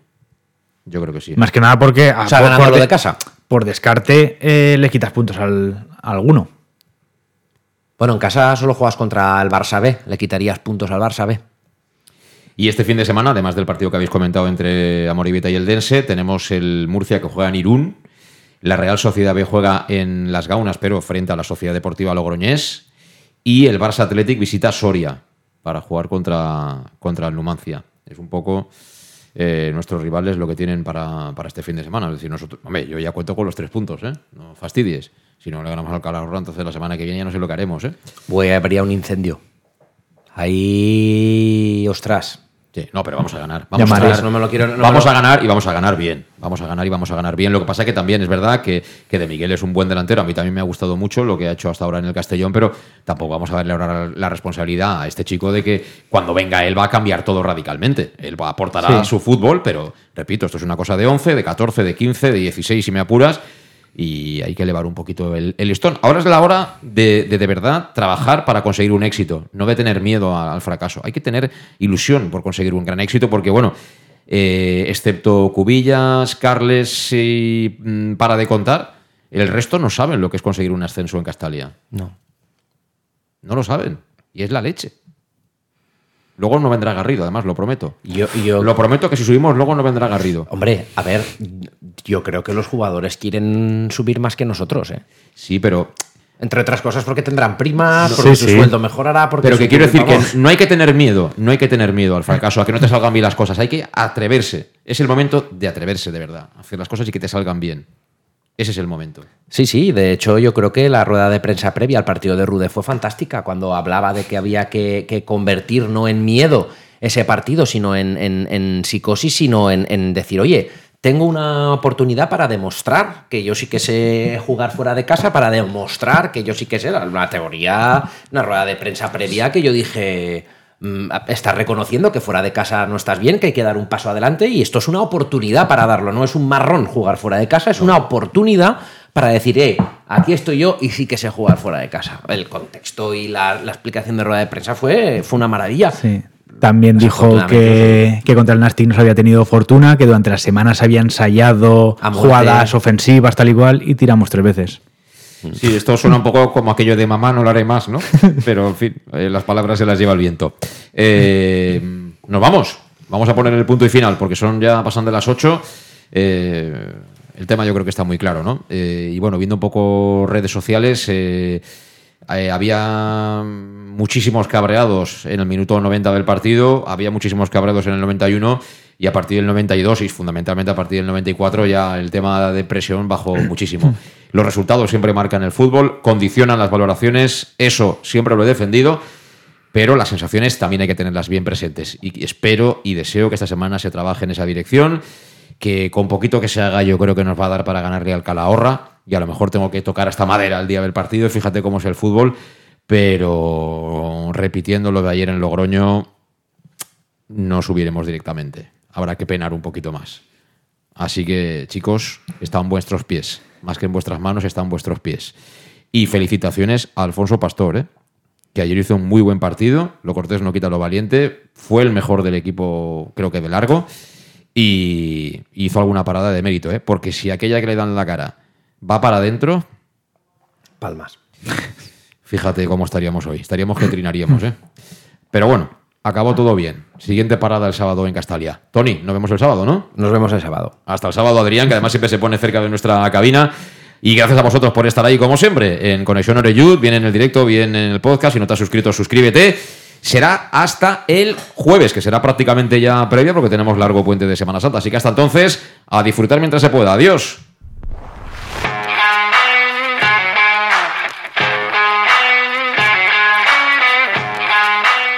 Yo creo que sí. Más que nada porque. O sea, por- ganando por lo de- de casa. Por descarte, eh, le quitas puntos al, a alguno. Bueno, en casa solo juegas contra el Barça B. Le quitarías puntos al Barça B. Y este fin de semana, además del partido que habéis comentado entre Amoribeta y el Dense, tenemos el Murcia que juega en Irún. La Real Sociedad B juega en Las Gaunas, pero frente a la Sociedad Deportiva Logroñés. Y el Barça Athletic visita Soria para jugar contra, contra el Numancia. Es un poco eh, nuestros rivales lo que tienen para, para este fin de semana. Es decir, nosotros, hombre, yo ya cuento con los tres puntos, ¿eh? No fastidies. Si no le ganamos al Calahorra, entonces la semana que viene ya no sé lo que haremos, ¿eh? A habría un incendio. Ahí, ostras. Sí, no, pero vamos a ganar. Vamos, a ganar. No me lo quiero- no me vamos lo- a ganar y vamos a ganar bien. Vamos a ganar y vamos a ganar bien. Lo que pasa es que también es verdad que, que De Miguel es un buen delantero. A mí también me ha gustado mucho lo que ha hecho hasta ahora en el Castellón, pero tampoco vamos a darle ahora la responsabilidad a este chico de que cuando venga él va a cambiar todo radicalmente. Él va a aportar a Sí. su fútbol, pero repito, esto es una cosa de 11, de 14, de 15, de 16 si me apuras. Y hay que elevar un poquito el, el listón. Ahora es la hora de, de de verdad trabajar para conseguir un éxito. No de tener miedo al fracaso. Hay que tener ilusión por conseguir un gran éxito, porque bueno, eh, excepto Cubillas, Carles y mm, para de contar, el resto no saben lo que es conseguir un ascenso en Castalia. No. No lo saben. Y es la leche. Luego no vendrá Garrido, además, lo prometo. Yo, yo, Lo prometo que si subimos, luego no vendrá Garrido. hombre, a ver, yo creo que los jugadores quieren subir más que nosotros, ¿eh? Sí, pero Entre otras cosas porque tendrán primas, porque su sí. sueldo mejorará, porque Pero que quiero decir que no hay que tener miedo, no hay que tener miedo al fracaso, a que no te salgan bien las cosas, hay que atreverse. Es el momento de atreverse de verdad, hacer las cosas y que te salgan bien. Ese es el momento. Sí, sí, de hecho yo creo que la rueda de prensa previa al partido de Rude fue fantástica, cuando hablaba de que había que, convertir no en miedo ese partido, sino en, psicosis, sino en, en decir, oye, tengo una oportunidad para demostrar que yo sí que sé jugar fuera de casa, para demostrar que yo sí que sé, una teoría, una rueda de prensa previa que yo dije, estás reconociendo que fuera de casa no estás bien, que hay que dar un paso adelante y esto es una oportunidad para darlo, no es un marrón jugar fuera de casa, es una oportunidad para decir, eh, aquí estoy yo y sí que sé jugar fuera de casa. El contexto y la, la explicación de rueda de prensa fue, fue una maravilla. Sí. También dijo que, que contra el Nastic no se había tenido fortuna, que durante las semanas había ensayado jugadas ofensivas, tal y cual, y tiramos tres veces. Sí, esto suena un poco como aquello de mamá, no lo haré más, ¿no? Pero, en fin, eh, las palabras se las lleva el viento. Eh, nos vamos. Vamos a poner el punto y final, porque son ya pasando las 8. Eh, el tema yo creo que está muy claro, ¿no? Eh, y bueno, viendo un poco redes sociales, eh, había muchísimos cabreados en el minuto 90 del partido, había muchísimos cabreados en el 91 y a partir del 92 y fundamentalmente a partir del 94 ya el tema de presión bajó muchísimo. Los resultados siempre marcan el fútbol, condicionan las valoraciones, eso siempre lo he defendido, pero las sensaciones también hay que tenerlas bien presentes y espero y deseo que esta semana se trabaje en esa dirección, que con poquito que se haga yo creo que nos va a dar para ganarle al Calahorra y a lo mejor tengo que tocar esta madera el día del partido, fíjate cómo es el fútbol, pero repitiendo lo de ayer en Logroño, no subiremos directamente. Habrá que penar un poquito más. Así que, chicos, está en vuestros pies. Más que en vuestras manos, está en vuestros pies. Y felicitaciones a Alfonso Pastor, ¿eh? que ayer hizo un muy buen partido. Lo cortés no quita lo valiente. Fue el mejor del equipo, creo que de largo. Y hizo alguna parada de mérito, ¿eh? porque si aquella que le dan la cara va para adentro, Palmas. Fíjate cómo estaríamos hoy. Estaríamos que trinaríamos, ¿eh? Pero bueno, acabó todo bien. Siguiente parada el sábado en Castalia. Tony, nos vemos el sábado, ¿no? Nos vemos el sábado. Hasta el sábado, Adrián, que además siempre se pone cerca de nuestra cabina. Y gracias a vosotros por estar ahí, como siempre, en Conexión Oreyud, bien en el directo, bien en el podcast. Si no te has suscrito, suscríbete. Será hasta el jueves, que será prácticamente ya previa, porque tenemos largo puente de Semana Santa. Así que hasta entonces, a disfrutar mientras se pueda. Adiós.